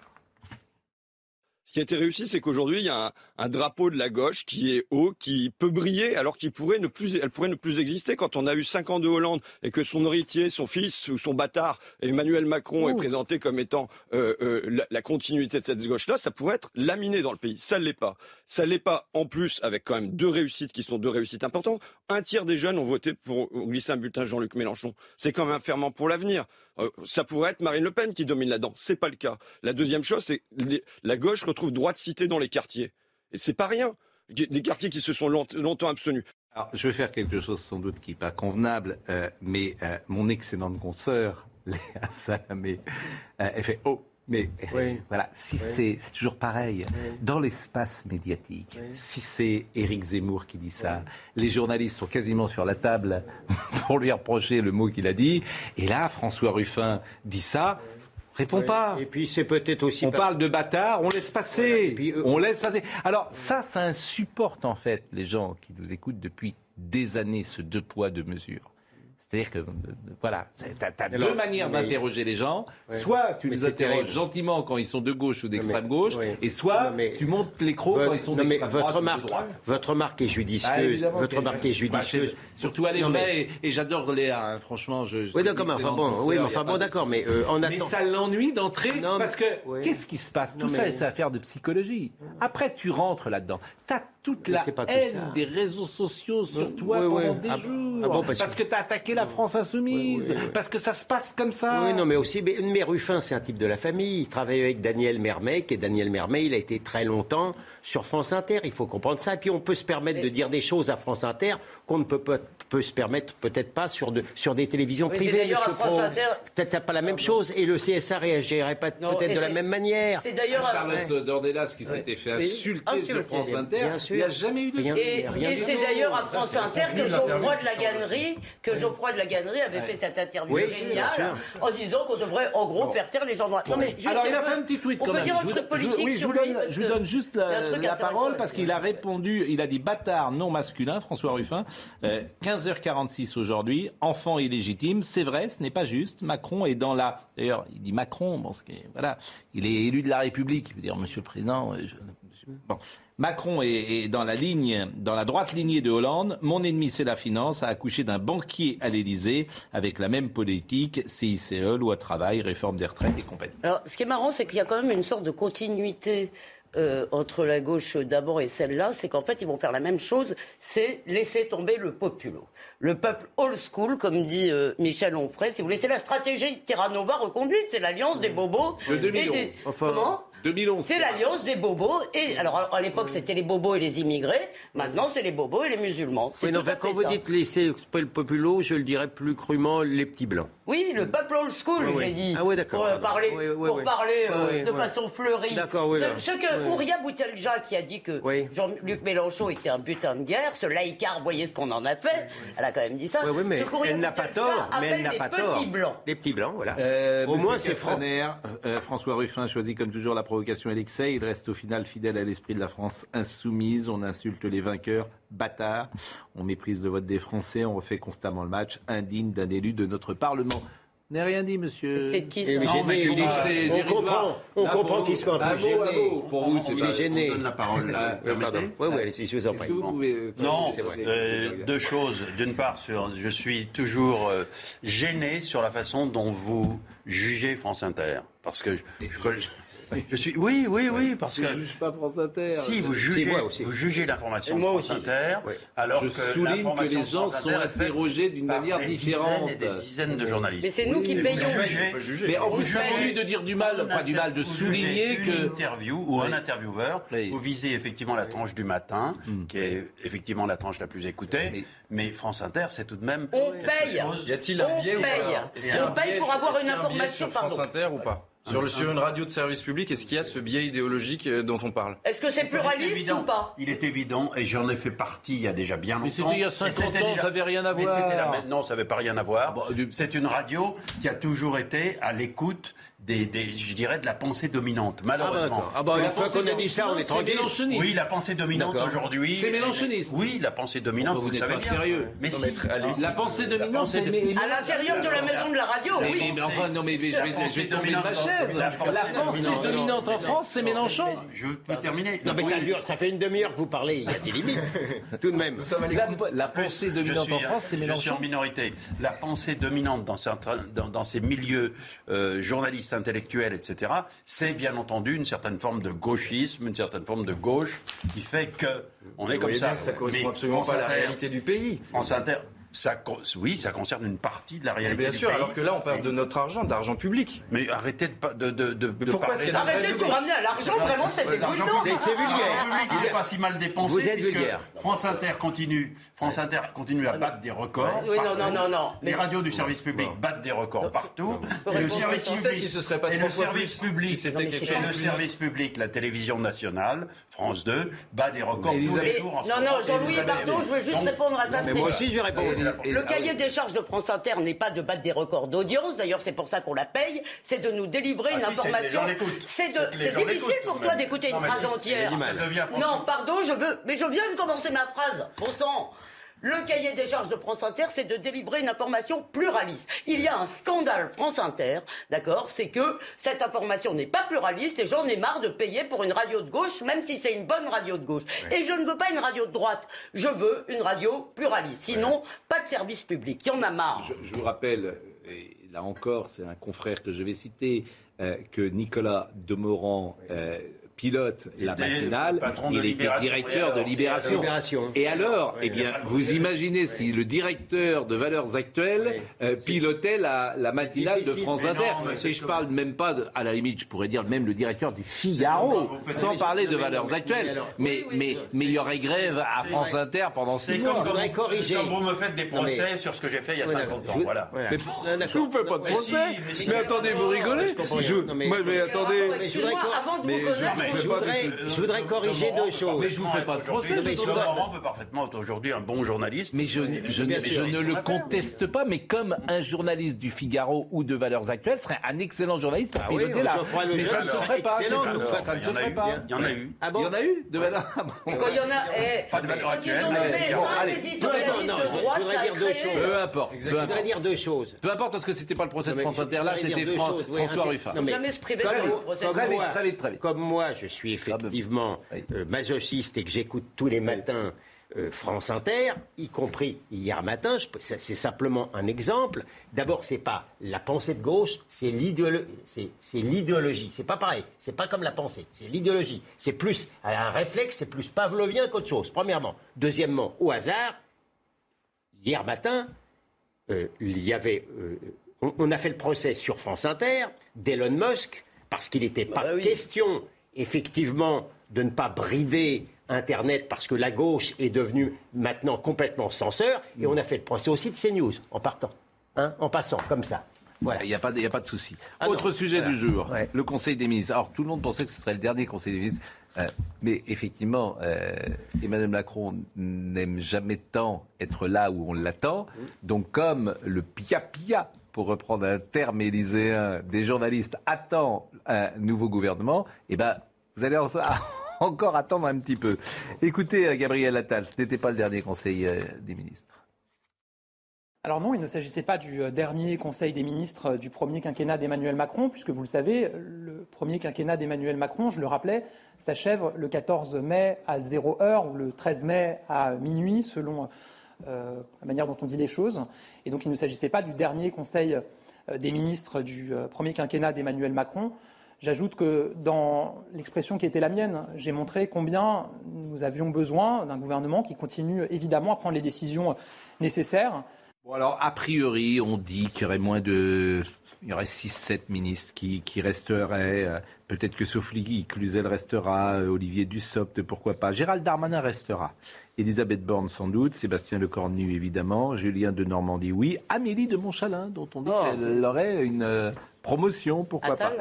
S12: qui a été réussi, c'est qu'aujourd'hui, il y a un, drapeau de la gauche qui est haut, qui peut briller, alors qu'il pourrait ne plus, elle pourrait ne plus exister. Quand on a eu cinq ans de Hollande et que son héritier, son fils ou son bâtard, Emmanuel Macron, est présenté comme étant euh, euh, la, continuité de cette gauche-là, ça pourrait être laminé dans le pays. Ça ne l'est pas. Ça ne l'est pas en plus avec quand même deux réussites qui sont deux réussites importantes. Un tiers des jeunes ont voté pour glisser un bulletin Jean-Luc Mélenchon. C'est quand même un ferment pour l'avenir. Euh, ça pourrait être Marine Le Pen qui domine là-dedans. C'est pas le cas. La deuxième chose, c'est la gauche retrouve droit de cité dans les quartiers. Et c'est pas rien. Des quartiers qui se sont longtemps abstenus.
S1: Alors, je vais faire quelque chose sans doute qui n'est pas convenable, euh, mais euh, mon excellente consoeur, Léa Salamé, elle fait Oh, mais voilà, si c'est toujours pareil, dans l'espace médiatique, si c'est Éric Zemmour qui dit ça, les journalistes sont quasiment sur la table pour lui reprocher le mot qu'il a dit, et là, François Ruffin dit ça, Réponds pas.
S6: Et puis c'est peut-être aussi.
S1: On parle de bâtard, on laisse passer. On laisse passer. Alors ça, ça insupporte en fait les gens qui nous écoutent depuis des années ce deux poids deux mesures C'est-à-dire que, voilà, tu as, deux manières d'interroger les gens. Soit tu les interroges gentiment quand ils sont de gauche ou d'extrême gauche, et soit tu montes les crocs quand ils sont d'extrême droite.
S6: Votre remarque, votre remarque est judicieuse. Ah, votre remarque est judicieuse.
S1: surtout elle est vraie, et, j'adore Léa, hein, franchement. Je,
S6: oui, d'accord, enfin bon, oui, enfin bon, d'accord, mais euh, en
S1: Mais ça l'ennuie d'entrer, parce que qu'est-ce qui se passe? Tout ça, c'est affaire de psychologie. Après, tu rentres là-dedans. Toute la haine des réseaux sociaux sur toi pendant des ah jours. Ah parce, que, tu as attaqué la France insoumise. Parce que ça se passe comme ça.
S6: Oui, non, mais aussi, mais, Ruffin, c'est un type de la famille. Il travaille avec Daniel Mermec et Daniel Mermet, il a été très longtemps sur France Inter. Il faut comprendre ça. Et puis on peut se permettre de dire des choses à France Inter qu'on ne peut, peut, se permettre peut-être pas sur, de, sur des télévisions privées. Peut-être pas la même chose. Et le CSA réagirait pas peut-être de la même manière.
S1: C'est d'ailleurs Charlotte Dornelas qui s'était fait insulter sur France Inter. Il n'y a jamais eu de
S2: Et, et c'est d'ailleurs à France Inter que Geoffroy de la Gannerie, que Geoffroy de la Gannerie avait fait cette interview géniale en disant qu'on devrait en gros faire taire les gens droits.
S1: Alors il a fait un petit tweet quand même.
S2: On peut dire un truc politique
S1: Oui, je vous donne juste la parole parce qu'il a répondu, il a dit bâtard non masculin, François Ruffin. 15h46 euh, aujourd'hui, enfant illégitime, c'est vrai, ce n'est pas juste. Macron est dans la. D'ailleurs, il dit Macron, bon, voilà, il est élu de la République. Il veut dire, Monsieur le Président. Euh. Macron est, dans la ligne, dans la droite lignée de Hollande. Mon ennemi, c'est la finance, a accouché d'un banquier à l'Élysée avec la même politique, CICE, loi travail, réforme des retraites et compagnie.
S2: Alors, ce qui est marrant, c'est qu'il y a quand même une sorte de continuité euh, entre la gauche d'abord et celle-là, c'est qu'en fait, ils vont faire la même chose, c'est laisser tomber le populo. Le peuple old school, comme dit euh, Michel Onfray, si vous laissez la stratégie Terra Nova reconduite, c'est l'alliance des bobos.
S1: et des...
S2: Comment
S1: 2011.
S2: C'est l'alliance des bobos. Et alors à l'époque c'était les bobos et les immigrés. Maintenant c'est les bobos et les musulmans.
S6: Oui, non, quand vous dites laisser le populo, je le dirais plus crûment les petits blancs.
S2: Oui, le peuple old school, j'ai dit.
S6: Ah oui, d'accord.
S2: Pour parler, pour parler euh, de façon fleurie.
S6: D'accord,
S2: ce, ce, que Ouria Boutelja qui a dit que Jean-Luc Mélenchon était un butin de guerre, ce laïcard, voyez ce qu'on en a fait. Elle a quand même dit ça.
S6: Oui, mais elle n'a pas tort. Mais elle n'a pas tort.
S2: Petits blancs.
S6: Les petits blancs, voilà. Euh,
S1: Au moins c'est franc. Euh, François Ruffin choisit comme toujours la provocation et l'excès. Il reste au final fidèle à l'esprit de la France insoumise. On insulte les vainqueurs, bâtards. On méprise le vote des Français. On refait constamment le match, indigne d'un élu de notre Parlement. N'a rien dit, monsieur.
S2: C'est qui ça
S6: On comprend, on comprend qu'il soit un peu gêné.
S1: Pour vous, il est gêné.
S4: On donne la parole là.
S6: Oui, oui, allez-y, je vous en prie.
S4: Non, euh, deux choses. D'une part, je suis toujours euh, gêné sur la façon dont vous jugez France Inter. Parce que je, je suis. Oui, oui, oui, parce que.
S1: Je juge pas France Inter.
S4: Si vous jugez, vous jugez l'information de France Inter, alors
S1: je
S4: que
S1: souligne que les gens sont interrogés d'une manière différente.
S4: Des dizaines, des dizaines de journalistes.
S2: Mais c'est nous qui payons.
S1: Mais en plus, envie de dire du mal, pas du mal, de souligner que.
S4: Une interview ou un intervieweur, vous visez effectivement la tranche du matin, hmm. qui est effectivement la tranche la plus écoutée, mais France Inter, c'est tout de même.
S2: On paye.
S8: Y a-t-il un biais ou pas?
S2: On paye pour avoir une information.
S8: France Inter ou pas? Sur, sur, une radio de service public, est-ce qu'il y a ce biais idéologique euh, dont on parle
S2: Est-ce que c'est pluraliste ou pas?
S4: Il est évident, et j'en ai fait partie il y a déjà bien longtemps. Mais
S1: c'était il y a 50 ans, ça n'avait rien à voir.
S4: Non, ça n'avait pas rien à voir. Ah bah, c'est une radio qui a toujours été à l'écoute des, des, je dirais, de la pensée dominante, malheureusement.
S6: Ah, bah, une fois qu'on a dit ça, on est tranquille.
S4: Oui, la pensée dominante aujourd'hui.
S1: C'est mélanchoniste.
S4: Oui, la pensée dominante, vous,
S1: vous
S4: savez
S1: bien. sérieux.
S4: Mais si,
S1: la pensée dominante, c'est
S2: à l'intérieur de la maison de la radio.
S1: Mais, oui. mais, enfin, non, mais je vais, je vais tomber de ma chaise. La pensée dominante en France, c'est Mélenchon.
S4: Je peux terminer.
S6: Non, mais ça dure, ça fait une demi-heure que vous parlez. Il y a des limites, tout de même.
S1: La pensée dominante en France, c'est Mélenchon. Je
S4: suis en minorité. La pensée dominante dans ces milieux euh, journalistes intellectuels, etc c'est bien entendu une certaine forme de gauchisme, une certaine forme de gauche qui fait que on est comme ça.
S8: Bien que ça correspond absolument pas à la réalité du pays.
S4: France Inter, ça, oui, ça concerne une partie de la réalité.
S8: bien sûr, alors que là, on parle de notre argent, d'argent public.
S4: Mais arrêtez de, de, de, de
S2: pourquoi parler. Arrêtez de ramener à l'argent, vraiment, c'est
S6: C'est vulgaire.
S4: Il n'est pas si mal dépensé.
S6: Vous êtes vulgaire.
S4: France Inter continue, France Inter continue à battre des records.
S2: Oui, non, non, non, non.
S4: Les radios du service public battent des records partout.
S8: Et le service public, si ce serait pas
S4: et le service public, le service public, la télévision nationale, France 2, bat des records tous les jours.
S2: Non, non, Jean-Louis, pardon, je veux juste répondre à ça.
S6: Mais moi aussi, je vais répondre.
S2: Le cahier des charges de France Inter n'est pas de battre des records d'audience, d'ailleurs c'est pour ça qu'on la paye, c'est de nous délivrer ah une information. C'est difficile pour toi d'écouter une phrase entière. Non, pardon, je veux, mais je viens de commencer ma phrase. Bon sang. Le cahier des charges de France Inter, c'est de délivrer une information pluraliste. Il y a un scandale France Inter, d'accord C'est que cette information n'est pas pluraliste et j'en ai marre de payer pour une radio de gauche, même si c'est une bonne radio de gauche. Et je ne veux pas une radio de droite. Je veux une radio pluraliste. Sinon, pas de service public. Il y en a marre.
S1: Je, vous rappelle, et là encore, c'est un confrère que je vais citer, euh, que Nicolas Demorand euh, pilote la matinale, il était directeur de Libération. Et alors, eh bien, vous imaginez si le directeur de Valeurs Actuelles euh, pilotait la, matinale de France Inter. Et je parle même pas, à la limite, je pourrais dire même le directeur du Figaro, sans parler de Valeurs Actuelles. Mais mais mais il y aurait grève à France Inter pendant six mois.
S4: Comme, comme vous me faites des procès sur ce que j'ai fait il y a 50 ans. Voilà.
S1: Mais je vous fais pas de procès. Mais attendez, vous rigolez Mais attendez.
S6: Avant de vous je voudrais, je voudrais corriger deux choses.
S4: Mais je vous fais pas de procès. Mais Laurent peut parfaitement être aujourd'hui un bon journaliste.
S1: Mais je, je, ne le conteste pas, mais comme un journaliste du Figaro ou de Valeurs Actuelles serait un excellent journaliste pour ah piloter là. Mais ça ne se ferait pas. Ça ne se ferait pas.
S4: Il y en a eu.
S1: Il y en a eu de Valeurs
S2: Quand il y en a.
S4: Pas de Valeurs Actuelles.
S6: Je voudrais dire deux choses.
S1: Peu importe.
S6: Je voudrais dire deux choses.
S1: Peu importe parce que c'était pas le procès de France Inter. Là, c'était François Ruffin.
S2: Jamais se priver de procès.
S6: Très vite, très vite. Comme moi, je suis effectivement euh, masochiste et que j'écoute tous les matins euh, France Inter, y compris hier matin, c'est simplement un exemple. D'abord, c'est pas la pensée de gauche, c'est l'idéologie. C'est pas pareil. C'est pas comme la pensée, c'est l'idéologie. C'est plus un réflexe, c'est plus pavlovien qu'autre chose. Premièrement. Deuxièmement, au hasard, hier matin, euh, il y avait, on, a fait le procès sur France Inter d'Elon Musk parce qu'il n'était bah pas question effectivement de ne pas brider Internet parce que la gauche est devenue maintenant complètement censeur. Et on a fait le procès aussi de CNews en partant, hein, en passant comme ça.
S1: Voilà. Il n'y a, pas de, a pas de souci. Ah Autre sujet du jour, le Conseil des ministres. Alors tout le monde pensait que ce serait le dernier Conseil des ministres. Euh, mais effectivement, euh, Emmanuel Macron n'aime jamais tant être là où on l'attend. Donc comme le pia-pia pour reprendre un terme élyséen, des journalistes attend un nouveau gouvernement, eh ben, vous allez encore attendre un petit peu. Écoutez, euh, Gabriel Attal, ce n'était pas le dernier conseil euh, des ministres.
S13: Alors non, il ne s'agissait pas du euh, dernier Conseil des ministres du premier quinquennat d'Emmanuel Macron, puisque vous le savez, le premier quinquennat d'Emmanuel Macron, je le rappelais, s'achève le 14 mai à 0 heure ou le 13 mai à minuit, selon euh, la manière dont on dit les choses. Et donc il ne s'agissait pas du dernier Conseil euh, des ministres du euh, premier quinquennat d'Emmanuel Macron. J'ajoute que dans l'expression qui était la mienne, j'ai montré combien nous avions besoin d'un gouvernement qui continue évidemment à prendre les décisions nécessaires.
S1: Bon alors, a priori, on dit qu'il y aurait moins de... Il y aurait 6-7 ministres qui, qui resteraient. Peut-être que Sophie Cluzel restera, Olivier Dussopt, pourquoi pas. Gérald Darmanin restera. Elisabeth Borne sans doute, Sébastien Lecornu évidemment, Julien de Normandie oui, Amélie de Montchalin dont on dit oh. qu'elle aurait une euh, promotion, pourquoi pas.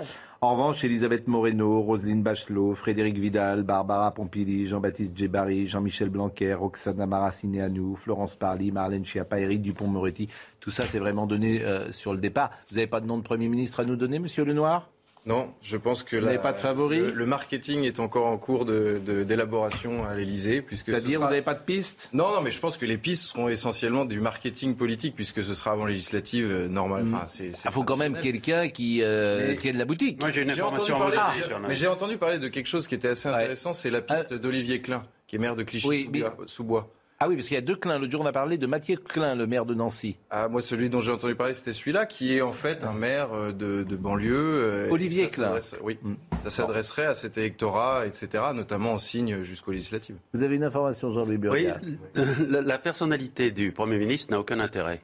S1: En revanche, Elisabeth Moreno, Roselyne Bachelot, Frédéric Vidal, Barbara Pompili, Jean-Baptiste Djebari, Jean-Michel Blanquer, Roxana Maracineanu, Florence Parly, Marlène Schiappa, Éric Dupont-Moretti, tout ça c'est vraiment donné euh, sur le départ. Vous n'avez pas de nom de Premier ministre à nous donner, Monsieur Lenoir?
S8: Non, je pense que
S1: pas de favori
S8: le, marketing est encore en cours d'élaboration de, à l'Elysée.
S1: C'est-à-dire vous n'avez pas de pistes
S8: Non, non, mais je pense que les pistes seront essentiellement du marketing politique puisque ce sera avant législative euh, normale.
S1: Mm. Enfin, Il faut quand même quelqu'un qui euh, tienne la boutique.
S4: Moi j'ai une information
S8: à Mais j'ai entendu parler de quelque chose qui était assez intéressant, c'est la piste euh, d'Olivier Klein, qui est maire de Clichy-sous-Bois.
S1: Ah oui, parce qu'il y a deux Klein. Le jour, on a parlé de Mathieu Klein, le maire de Nancy.
S8: Ah, moi, celui dont j'ai entendu parler, c'était celui-là, qui est en fait un maire euh, de, banlieue. Euh,
S1: Olivier Klein.
S8: Oui, mm. ça s'adresserait à cet électorat, etc., notamment en signe jusqu'aux législatives.
S1: Vous avez une information, Jean-Louis
S4: Oui, la personnalité du Premier ministre n'a aucun intérêt.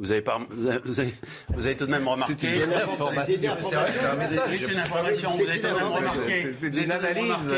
S4: Vous avez, pas, vous, avez, vous avez, tout de même remarqué.
S8: C'est une information. C'est vrai c'est un message.
S4: C'est une information. Vous avez tout de même remarqué.
S1: C'est une analyse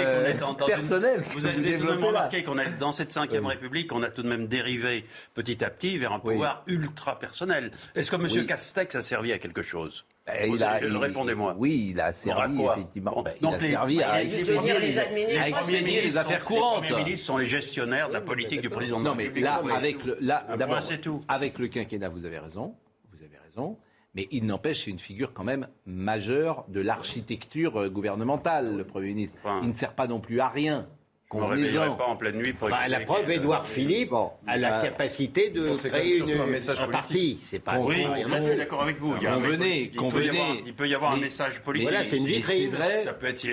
S1: personnelle.
S4: Vous avez tout de même remarqué qu'on est dans cette cinquième République, on a tout de même dérivé petit à petit vers un pouvoir ultra personnel. Est-ce que M. Castex a servi à quelque chose?
S1: Il a, Répondez-moi. Oui, il a servi, effectivement. Ben, il a servi à expédier les, les, affaires courantes.
S4: Les ministres sont les gestionnaires de la politique du président.
S1: Non, mais là, avec le, là, d'abord, c'est tout. Avec le quinquennat, vous avez raison. Vous avez raison. Mais il n'empêche, c'est une figure quand même majeure de l'architecture euh, gouvernementale, le Premier ministre. Il ne sert pas non plus à rien
S4: qu'on ne réveillerait pas en pleine nuit pour
S6: bah, La preuve, Édouard Philippe a la capacité de créer une, un, message un parti.
S4: C'est pas oui, je suis d'accord avec vous. Il,
S1: convenez,
S4: convenez. Il peut y avoir un message politique.
S6: Voilà, c'est une vitrine.
S4: Ça peut être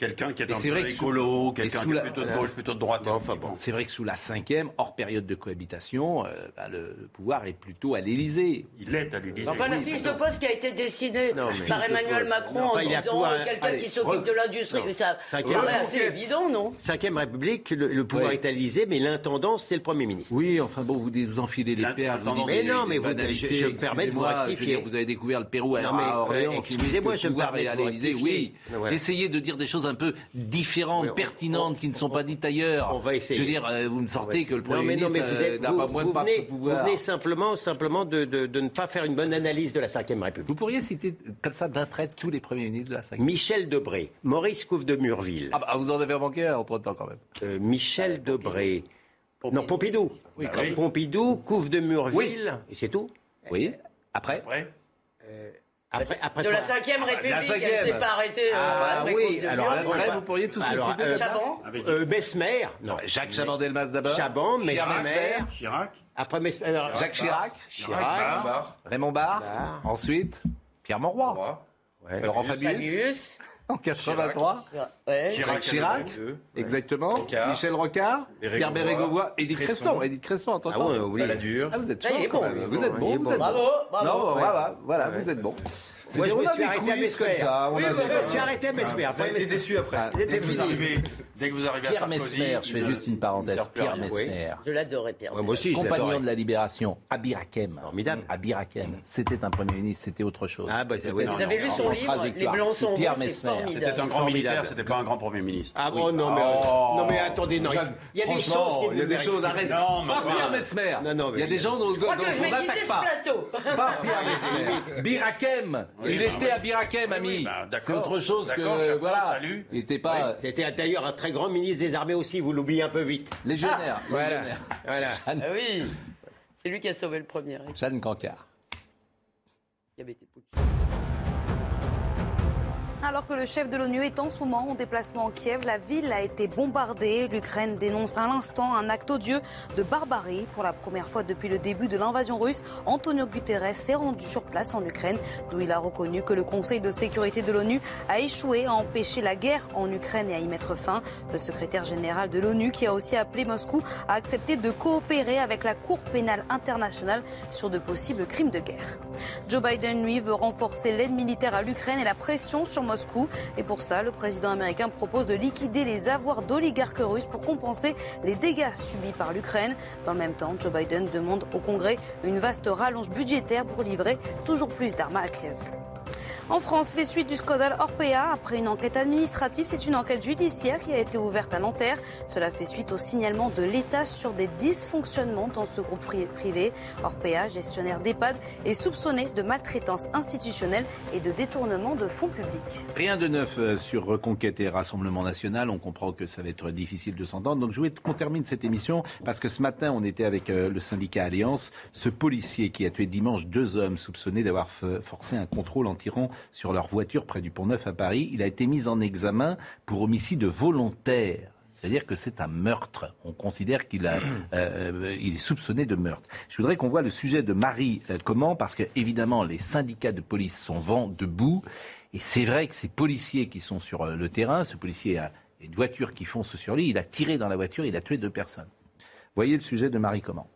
S4: quelqu'un qui est un peu écolo, quelqu'un qui est plutôt de gauche, plutôt de droite.
S1: enfin bon. C'est vrai que sous la cinquième, hors période de cohabitation, euh, bah, le pouvoir est plutôt à l'Élysée.
S4: Il est à l'Élysée.
S2: Enfin, la fiche de poste qui a été dessinée par Emmanuel Macron en disant euh, quelqu'un qui s'occupe de l'industrie, c'est évident, non?
S6: Cinquième République, le pouvoir est à l'Élysée, mais l'intendant, c'est le Premier ministre.
S1: Oui, enfin bon, vous, vous enfilez les perles.
S6: Mais non, mais je me permets de vous rectifier.
S1: Vous avez découvert le Pérou à Orléans.
S6: Excusez-moi, je me permets
S1: à l'Élysée. Oui, essayez de dire des choses un peu différentes, pertinentes, qui ne sont pas dites ailleurs.
S6: On va essayer.
S1: Je veux dire, euh, vous me sortez que le Premier ministre euh, n'a pas moins de
S6: pouvoir. Vous venez simplement, simplement de, ne pas faire une bonne analyse de la Ve République.
S1: Vous pourriez citer comme ça d'un trait tous les premiers ministres de la Ve
S6: Michel Debré, Maurice Couve de Murville.
S1: Ah bah, vous en avez manqué entre-temps quand même.
S6: Euh, Michel Debré. Non, Pompidou. Oui, Pompidou, Couve de Murville. Et c'est tout
S1: Oui. Après
S4: Après
S2: après, après, de la 5 ah, République, la cinquième. elle s'est pas arrêtée. Euh,
S6: ah oui, alors
S1: après, vous pourriez tous alors,
S2: citer. Euh, Chaban
S6: euh, Besmer.
S1: Non, Jacques Chaban-Delmas d'abord.
S6: Chaban, Mesmer.
S4: Chirac.
S6: Après Mesmer.
S1: Jacques Chirac.
S6: Chirac.
S1: Raymond Barre. Ensuite, Pierre Monroy. Laurent Fabius. En 83. Chirac. Chirac. Exactement. Michel Rocard. Pierre Bérégovoy. Edith Cresson. Edith Cresson, en tant
S6: Ah oui,
S1: Ah, vous êtes fort. Vous êtes bon.
S2: Bravo.
S1: Non, voilà, voilà, vous êtes bon.
S6: Moi, je me suis arrêté à Mesmer. Oui, je me suis arrêté à Mesmer.
S8: Vous avez été déçu après.
S4: Que vous arrivez, dès que vous arrivez
S1: Pierre Mesmer, je fais juste une parenthèse. Pierre Mesmer.
S2: Je l'adorais, Pierre.
S6: Moi aussi,
S1: Compagnon de la Libération, à Birakem.
S6: Formidable.
S1: À Birakem. C'était un Premier ministre, c'était autre chose.
S6: Ah, bah,
S2: Vous avez lu son livre, Les Blancs sont
S1: Pierre Mesmer.
S4: C'était un grand militaire, c'était pas un grand Premier ministre.
S6: Ah bon, non, mais, oh. non, mais attendez, non. Il y a des choses
S1: qui Il y a des choses, arrête. Non, Pas Pierre Mesmer. Il y a des gens dont on n'attaque pas. Pas Pierre Mesmer. Birakem. Il était à Birakem. Ami. Bah, c'est autre chose que voilà. Il n'était pas.
S6: C'était d'ailleurs un très grand ministre des armées aussi. Vous l'oubliez un peu vite.
S1: Légionnaire.
S6: Ah, voilà. voilà.
S2: Ah oui. C'est lui qui a sauvé le premier.
S1: Jeanne Cancard.
S2: Il y avait été
S10: alors que le chef de l'ONU est en ce moment en déplacement en Kiev, la ville a été bombardée. L'Ukraine dénonce à l'instant un acte odieux de barbarie. Pour la première fois depuis le début de l'invasion russe, Antonio Guterres s'est rendu sur place en Ukraine, d'où il a reconnu que le Conseil de sécurité de l'ONU a échoué à empêcher la guerre en Ukraine et à y mettre fin. Le secrétaire général de l'ONU, qui a aussi appelé Moscou, a accepté de coopérer avec la Cour pénale internationale sur de possibles crimes de guerre. Joe Biden, lui, veut renforcer l'aide militaire à l'Ukraine et la pression sur Moscou. Et pour ça, le président américain propose de liquider les avoirs d'oligarques russes pour compenser les dégâts subis par l'Ukraine. Dans le même temps, Joe Biden demande au Congrès une vaste rallonge budgétaire pour livrer toujours plus d'armes à Kiev. En France, les suites du scandale Orpea, après une enquête administrative, c'est une enquête judiciaire qui a été ouverte à Nanterre. Cela fait suite au signalement de l'État sur des dysfonctionnements dans ce groupe privé. Orpea, gestionnaire d'EHPAD, est soupçonné de maltraitance institutionnelle et de détournement de fonds publics.
S1: Rien de neuf euh, sur Reconquête et Rassemblement National. On comprend que ça va être difficile de s'entendre. Donc je voulais qu'on termine cette émission parce que ce matin, on était avec euh, le syndicat Alliance. Ce policier qui a tué dimanche deux hommes soupçonnés d'avoir forcé un contrôle en tirant sur leur voiture près du Pont Neuf à Paris. Il a été mis en examen pour homicide volontaire. C'est-à-dire que c'est un meurtre. On considère qu'il euh, est soupçonné de meurtre. Je voudrais qu'on voit le sujet de Marie euh, comment, parce que évidemment les syndicats de police sont vent debout, et c'est vrai que ces policiers qui sont sur euh, le terrain, ce policier a une voiture qui fonce sur lui, il a tiré dans la voiture, il a tué deux personnes. Voyez le sujet de Marie comment?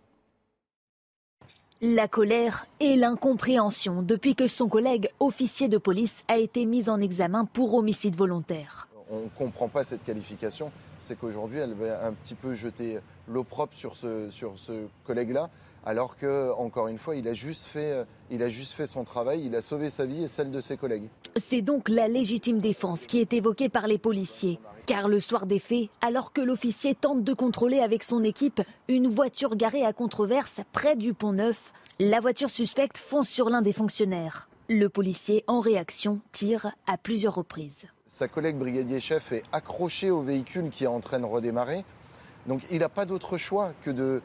S14: La colère et l'incompréhension depuis que son collègue officier de police a été mis en examen pour homicide volontaire.
S15: On ne comprend pas cette qualification, c'est qu'aujourd'hui elle va un petit peu jeter l'opprobre sur ce, sur ce collègue-là, alors que, encore une fois, il a, juste fait, il a juste fait son travail, il a sauvé sa vie et celle de ses collègues.
S14: C'est donc la légitime défense qui est évoquée par les policiers. Car le soir des faits, alors que l'officier tente de contrôler avec son équipe une voiture garée à controverse près du pont Neuf, la voiture suspecte fonce sur l'un des fonctionnaires. Le policier, en réaction, tire à plusieurs reprises.
S15: Sa collègue brigadier chef est accroché au véhicule qui est en train de redémarrer. Donc il n'a pas d'autre choix que de euh,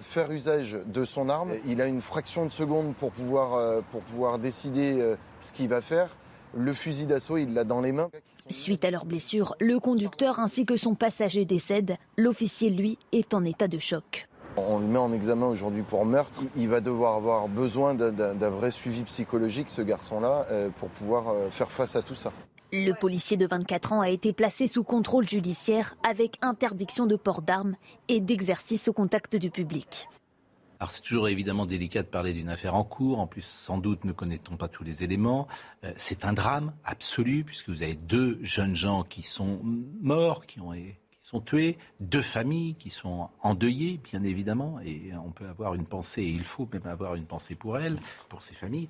S15: faire usage de son arme. Il a une fraction de seconde pour pouvoir, euh, pour pouvoir décider euh, ce qu'il va faire. le fusil d'assaut, il l'a dans les mains.
S14: Suite à leur blessure, le conducteur ainsi que son passager décèdent. L'officier, lui, est en état de choc.
S15: On le met en examen aujourd'hui pour meurtre. Il va devoir avoir besoin d'un vrai suivi psychologique, ce garçon-là, euh, pour pouvoir euh, faire face à tout ça.
S14: Le policier de 24 ans a été placé sous contrôle judiciaire avec interdiction de port d'armes et d'exercice au contact du public.
S1: Alors c'est toujours évidemment délicat de parler d'une affaire en cours. En plus, sans doute ne connaît-on pas tous les éléments. Euh, c'est un drame absolu puisque vous avez deux jeunes gens qui sont morts, qui ont qui sont tués, deux familles qui sont endeuillées, bien évidemment, et on peut avoir une pensée, et il faut même avoir une pensée pour elles, pour ces familles.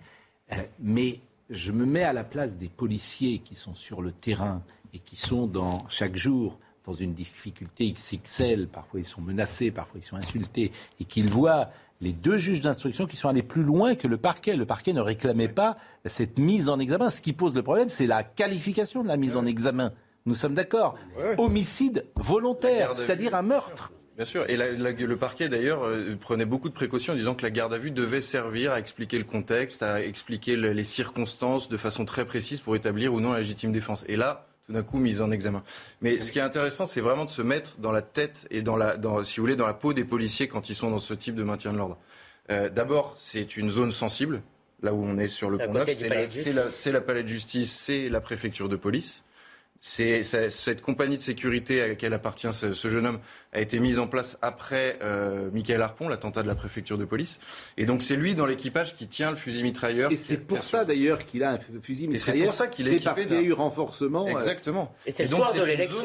S1: Euh, mais je me mets à la place des policiers qui sont sur le terrain et qui sont dans chaque jour dans une difficulté XXL, parfois ils sont menacés, parfois ils sont insultés, et qu'ils voient les deux juges d'instruction qui sont allés plus loin que le parquet. Le parquet ne réclamait pas cette mise en examen. Ce qui pose le problème, c'est la qualification de la mise en examen. Nous sommes d'accord. Homicide volontaire, c'est-à-dire un meurtre.
S8: Bien sûr. Et le parquet, d'ailleurs, euh, prenait beaucoup de précautions en disant que la garde à vue devait servir à expliquer le contexte, à expliquer les circonstances de façon très précise pour établir ou non la légitime défense. Et là, d'un coup mise en examen. Mais ce qui est intéressant, c'est vraiment de se mettre dans la tête et dans la, dans, si vous voulez, dans la peau des policiers quand ils sont dans ce type de maintien de l'ordre. Euh, d'abord, c'est une zone sensible, là où on est sur le pont neuf. C'est la, la palais de justice, c'est la préfecture de police. C'est cette compagnie de sécurité à laquelle appartient ce, jeune homme a été mise en place après euh, Michael Harpon, l'attentat de la préfecture de police. Et donc c'est lui dans l'équipage qui tient le fusil mitrailleur.
S1: Et c'est pour ça d'ailleurs qu'il a un fusil mitrailleur.
S8: Et c'est pour ça qu'il est, équipé.
S1: parce qu'il y a eu renforcement.
S8: Euh, Exactement.
S2: Et c'est donc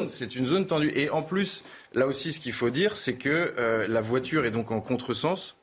S8: c'est une, zone tendue. Et en plus, là aussi, ce qu'il faut dire, c'est que euh, la voiture est donc en contresens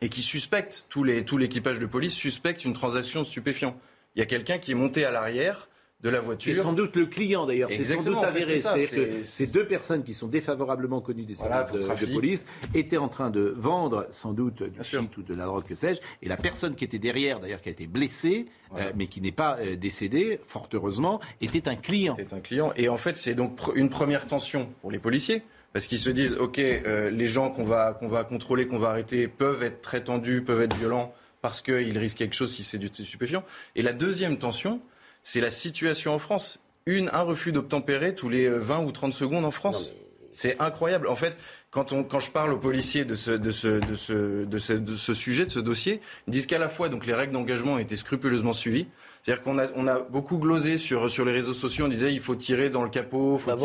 S8: et qui suspecte tout l'équipage de police suspecte une transaction de stupéfiants. Il y a quelqu'un qui est monté à l'arrière de la voiture.
S1: C'est sans doute le client d'ailleurs. C'est sans doute avéré. C'est que ces deux personnes qui sont défavorablement connues des services de, police étaient en train de vendre sans doute du shit ou de la drogue que sais-je. Et la personne qui était derrière, d'ailleurs, qui a été blessée, euh, mais qui n'est pas euh, décédée, fort heureusement, était un client.
S8: Était un client. Et en fait, c'est donc une première tension pour les policiers. Parce qu'ils se disent, OK, euh, les gens qu'on va, qu'on va contrôler, qu'on va arrêter, peuvent être très tendus, peuvent être violents, parce qu'ils risquent quelque chose si c'est du stupéfiant. Et la deuxième tension, c'est la situation en France. Une, un refus d'obtempérer tous les 20 euh, ou 30 secondes en France. C'est incroyable. En fait, quand, on, quand je parle aux policiers de ce, de, ce, de, ce, de, ce, de ce sujet, de ce dossier, ils disent qu'à la fois donc, les règles d'engagement ont été scrupuleusement suivies. C'est-à-dire qu'on a, on a beaucoup glosé sur, sur les réseaux sociaux. On disait il faut tirer dans le capot. Faut bah,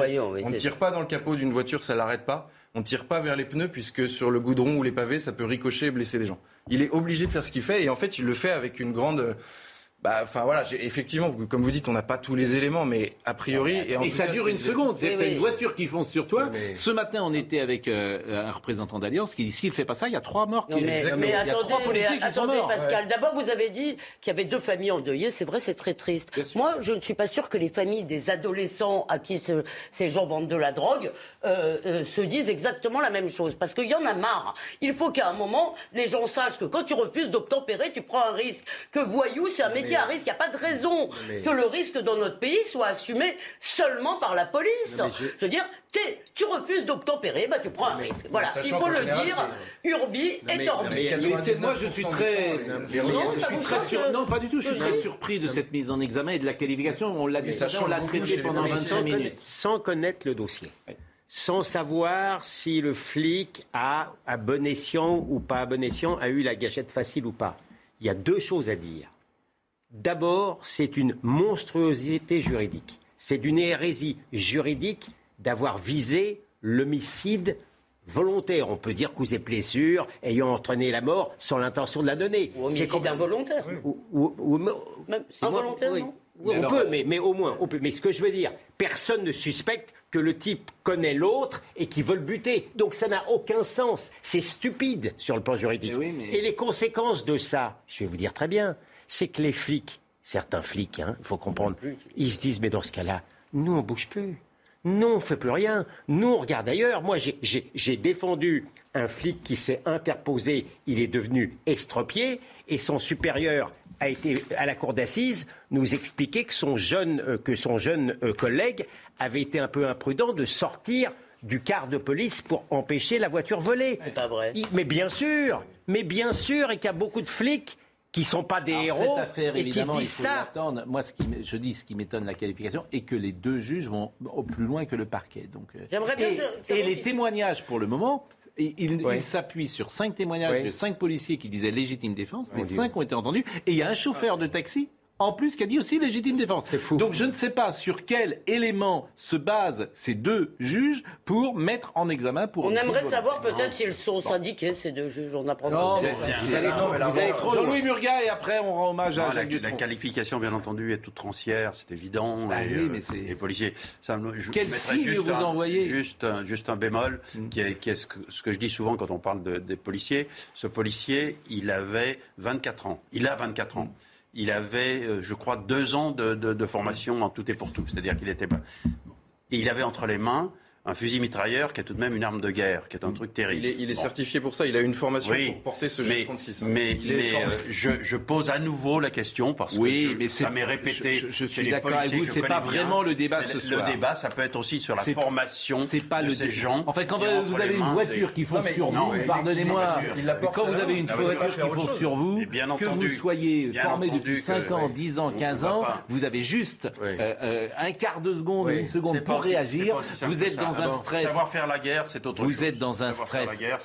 S8: on ne tire pas dans le capot d'une voiture, ça l'arrête pas. On ne tire pas vers les pneus puisque sur le goudron ou les pavés, ça peut ricocher et blesser des gens. Il est obligé de faire ce qu'il fait et en fait, il le fait avec une grande bah, enfin voilà, effectivement, comme vous dites, on n'a pas tous les éléments, mais a priori.
S1: Et, ça dure une seconde. C'est une voiture qui fonce sur toi. Ce matin, on était avec euh, un représentant d'Alliance qui dit s'il ne fait pas ça, il y a trois morts.
S2: Qui... mais, mais, attendez, mais attendez Pascal. D'abord, vous avez dit qu'il y avait deux familles endeuillées. C'est vrai, c'est très triste. Moi, je ne suis pas sûr que les familles des adolescents à qui ces gens vendent de la drogue euh, euh, se disent exactement la même chose. Parce qu'il y en a marre. Il faut qu'à un moment, les gens sachent que quand tu refuses d'obtempérer, tu prends un risque. Que voyou, c'est un métier à risque. Il n'y a pas de raison que le risque dans notre pays soit assumé seulement par la police. je... veux dire, tu refuses d'obtempérer, bah, tu prends un risque. Voilà, il faut le dire, urbi et torbi.
S1: moi, je suis très. Non, pas du tout. Je suis très surpris de cette mise en examen et de la qualification. On l'a dit, on l'a traité pendant 25 minutes.
S6: Sans connaître le dossier sans savoir si le flic a, à bon escient ou pas à bon escient, a eu la gâchette facile ou pas. Il y a deux choses à dire. D'abord, c'est une monstruosité juridique. C'est d'une hérésie juridique d'avoir visé l'homicide volontaire. On peut dire coups et blessures ayant entraîné la mort sans l'intention de la donner.
S2: Ou homicide involontaire. Ou, Même involontaire, non
S6: on peut, mais, mais, au moins, on peut. Mais ce que je veux dire, personne ne suspecte que le type connaît l'autre et qu'il veut le buter. Donc ça n'a aucun sens. C'est stupide sur le plan juridique. Et les conséquences de ça, je vais vous dire très bien, c'est que les flics, certains flics, hein, il faut comprendre, ils se disent, mais dans ce cas-là, nous, on bouge plus. Nous, on fait plus rien. Nous, on regarde ailleurs. Moi, j'ai défendu un flic qui s'est interposé. Il est devenu estropié et son supérieur a été à la cour d'assises nous expliquer que son jeune, euh, que son jeune euh, collègue avait été un peu imprudent de sortir du quart de police pour empêcher la voiture volée.
S2: C'est pas vrai.
S6: mais bien sûr, mais bien sûr, et qu'il y a beaucoup de flics qui sont pas des héros
S1: cette affaire,
S6: et qui se disent
S1: il faut
S6: ça.
S1: l'attendre. Moi, ce qui, je dis, ce qui m'étonne la qualification, est que les deux juges vont au plus loin que le parquet. Donc, euh,
S2: J'aimerais bien
S1: et, les témoignages, pour le moment, il, il-
S6: Ouais.
S1: il s'appuie sur cinq témoignages de cinq policiers qui disaient légitime défense. Les
S6: Dieu.
S1: cinq ont été entendus. Et il y a un chauffeur de taxi. En plus, qui a dit aussi légitime défense. Donc je ne sais pas sur quel élément se basent ces deux juges pour mettre en examen pour.
S2: On aimerait savoir peut-être s'ils sont syndiqués, ces deux juges. On apprend
S1: Non, vous allez trop, vous allez trop Jean-Louis Murga et après on rend hommage à
S4: Non, la,
S1: Jacques
S4: la
S1: Dutronc.
S4: qualification, bien entendu, est outrancière, c'est évident.
S1: Bah
S4: et,
S1: oui,
S4: euh,
S1: mais c'est-
S4: les policiers. Ça, me- je,
S1: Quel signe
S4: juste
S1: vous
S4: un,
S1: envoyez
S4: juste, un, juste un bémol, qui est, qui est ce, que, ce que je dis souvent quand on parle de- des policiers. Ce policier, il avait 24 ans. Il a 24 ans. Il avait, euh, je crois, deux ans de, formation en tout et pour tout. C'est-à-dire qu'il était. Et il avait entre les mains un fusil mitrailleur qui est tout de même une arme de guerre, qui est un truc terrible.
S8: Il est, il est
S4: Bon.
S8: certifié pour ça, il a une formation
S4: Oui,
S8: pour porter ce
S4: mais,
S8: G36. hein.
S4: Mais, euh, je, je pose à nouveau la question parce
S1: Oui,
S4: que je-
S1: mais
S4: ça m'est répété.
S1: je- suis d'accord avec vous, c'est pas
S4: bien.
S1: vraiment le débat ce
S4: le-
S1: soir.
S4: Le débat, ça peut être aussi sur la formation
S1: C'est pas
S4: de
S1: le
S4: ces gens.
S1: En fait, quand vous avez une voiture
S4: des-
S1: qui fonce sur vous, pardonnez-moi, quand vous avez une voiture qui fonce sur vous, que vous soyez formé depuis
S4: que,
S1: 5 ans,
S4: oui,
S1: 10 ans,
S4: on- on
S1: 15
S4: va
S1: ans, vous avez juste
S4: Oui.
S1: euh, euh, un quart de seconde,
S4: Oui,
S1: une seconde pour réagir. Vous êtes
S4: ça.
S1: Dans un
S4: D'abord,
S1: stress.
S4: Savoir faire la guerre, c'est autre chose.
S1: Vous êtes dans un stress.
S4: guerre,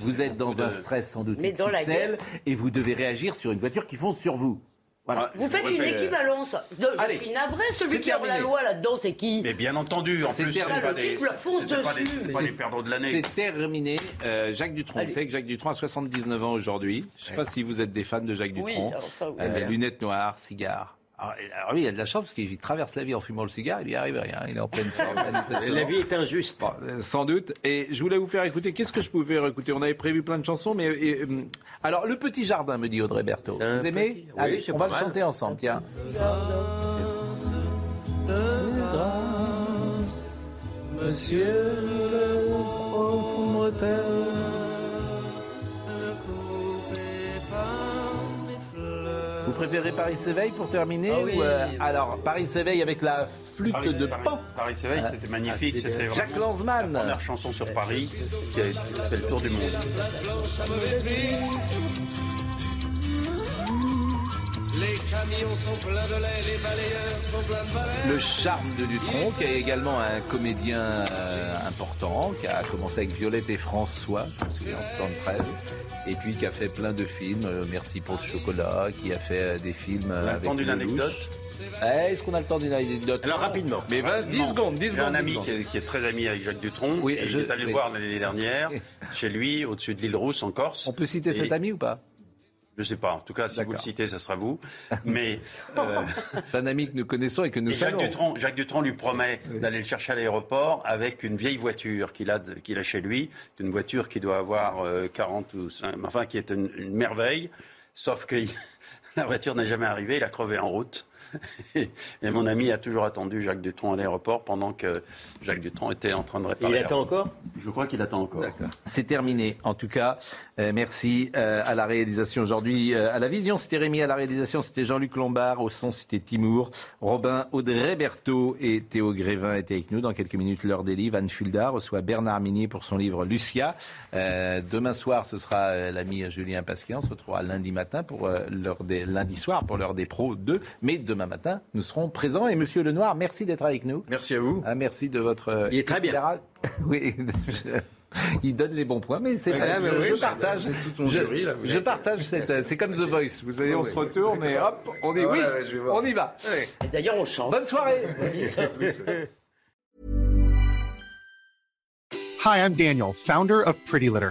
S1: Vous, êtes dans un
S4: de-
S1: stress sans doute
S2: Mais dans la
S1: XXL et vous devez réagir sur une voiture qui fonce sur vous. Voilà.
S2: Vous faites une équivalence. Je
S1: Allez.
S2: suis navré, celui qui aura la loi là-dedans, c'est qui
S4: Mais bien entendu, en
S1: C'est
S4: plus, c'est pas
S2: Le
S4: des, perdants de l'année.
S1: C'est terminé. Euh, Jacques Dutronc. Vous savez que Jacques Dutronc a 79 ans aujourd'hui. Je ne sais pas si vous êtes des fans de Jacques
S2: Oui,
S1: Dutronc.
S2: alors ça, oui.
S1: Euh, lunettes noires, cigare. Alors, alors lui, il a de la chance parce qu'il traverse la vie en fumant le cigare, il n'y arrive rien. Il est en pleine forme.
S6: La vie est injuste.
S1: Bon, euh, sans doute. Et je voulais vous faire écouter. Qu'est-ce que je pouvais faire écouter On avait prévu plein de chansons, mais et, euh, alors le petit jardin, me dit Audrey Berthaud.
S6: Un
S1: vous aimez?
S6: petit- oui,
S1: Allez, on va le chanter ensemble. Tiens. Monsieur le préférez Paris s'éveille pour terminer
S2: Ah oui.
S1: ou, euh, Alors, Paris s'éveille avec la flûte
S4: Paris,
S1: de
S4: Paris-
S1: Pan.
S4: Paris s'éveille,
S1: Ah,
S4: c'était magnifique.
S1: ah,
S4: C'était
S1: Jacques
S4: vraiment
S1: Lanzmann.
S4: la première chanson sur Paris qui a fait le tour du monde.
S16: Les camions sont pleins de lait, les balayeurs sont pleins de balais.
S1: Le charme de Dutronc, qui est également un comédien euh, important, qui a commencé avec Violette et François, je me souviens, en 73, et puis qui a fait plein de films, euh, Merci pour le chocolat, qui a fait euh, des films euh,
S4: On a le
S1: avec
S4: temps d'une anecdote
S1: Eh, Est-ce qu'on a le temps d'une anecdote?
S6: Alors rapidement.
S1: Mais 20, 10 secondes, 10
S4: J'ai
S1: secondes.
S4: un
S1: 10
S4: ami
S1: secondes.
S4: qui est, qui est très ami avec Jacques Dutronc.
S1: Oui,
S4: et
S1: je-
S4: il est allé
S1: oui.
S4: le voir l'année dernière, chez lui, au-dessus de l'île Rousse, en Corse.
S1: On peut citer
S4: Et-
S1: cet ami ou pas?
S4: Je sais pas. En tout cas, si vous le citez, ça sera vous. Mais euh,
S1: un ami que nous connaissons et que nous
S4: et Jacques. Dutronc, Jacques Dutronc lui promet d'aller le chercher à l'aéroport avec une vieille voiture qu'il a, qu'il a chez lui, une voiture qui doit avoir euh, 40 ou 5, enfin qui est une, une merveille. Sauf que la voiture n'est jamais arrivée, il a crevé en route. Et, et mon ami a toujours attendu Jacques Dutronc à l'aéroport pendant que Jacques Dutronc était en train de réparer.
S6: Il attend encore?
S4: Je crois qu'il attend encore.
S1: C'est terminé. En tout cas, euh, merci euh, à la réalisation aujourd'hui. euh, à la vision, c'était Rémi. À la réalisation, c'était Jean-Luc Lombard. Au son, c'était Timour. Robin, Audrey Berthaud et Théo Grévin étaient avec nous. Dans quelques minutes, l'heure des livres. Anne Fulda reçoit Bernard Minier pour son livre Lucia. Euh, demain soir, ce sera l'ami Julien Pasquier. On se retrouvera lundi matin pour euh, l'heure des lundi soir pour l'heure des pros 2. Mais demain matin, nous serons présents. Et Monsieur Lenoir, merci d'être avec nous.
S8: Merci à vous.
S1: Ah, merci de votre. euh,
S6: Il est très bien.
S1: oui. je- Il donne les bons points, mais c'est vrai.
S8: Ah, mais
S1: je,
S8: oui,
S1: je partage.
S8: j'ai tout mon
S1: je,
S8: jury, là, vous
S1: je
S8: savez.
S1: partage cette. C'est comme The Voice. Vous savez, on se retourne et hop, on est.
S8: Ah,
S1: oui,
S8: ouais, ouais,
S1: on y va.
S2: Et d'ailleurs, on chante.
S1: Bonne soirée.
S17: Hi, I'm Daniel, founder of Pretty Litter.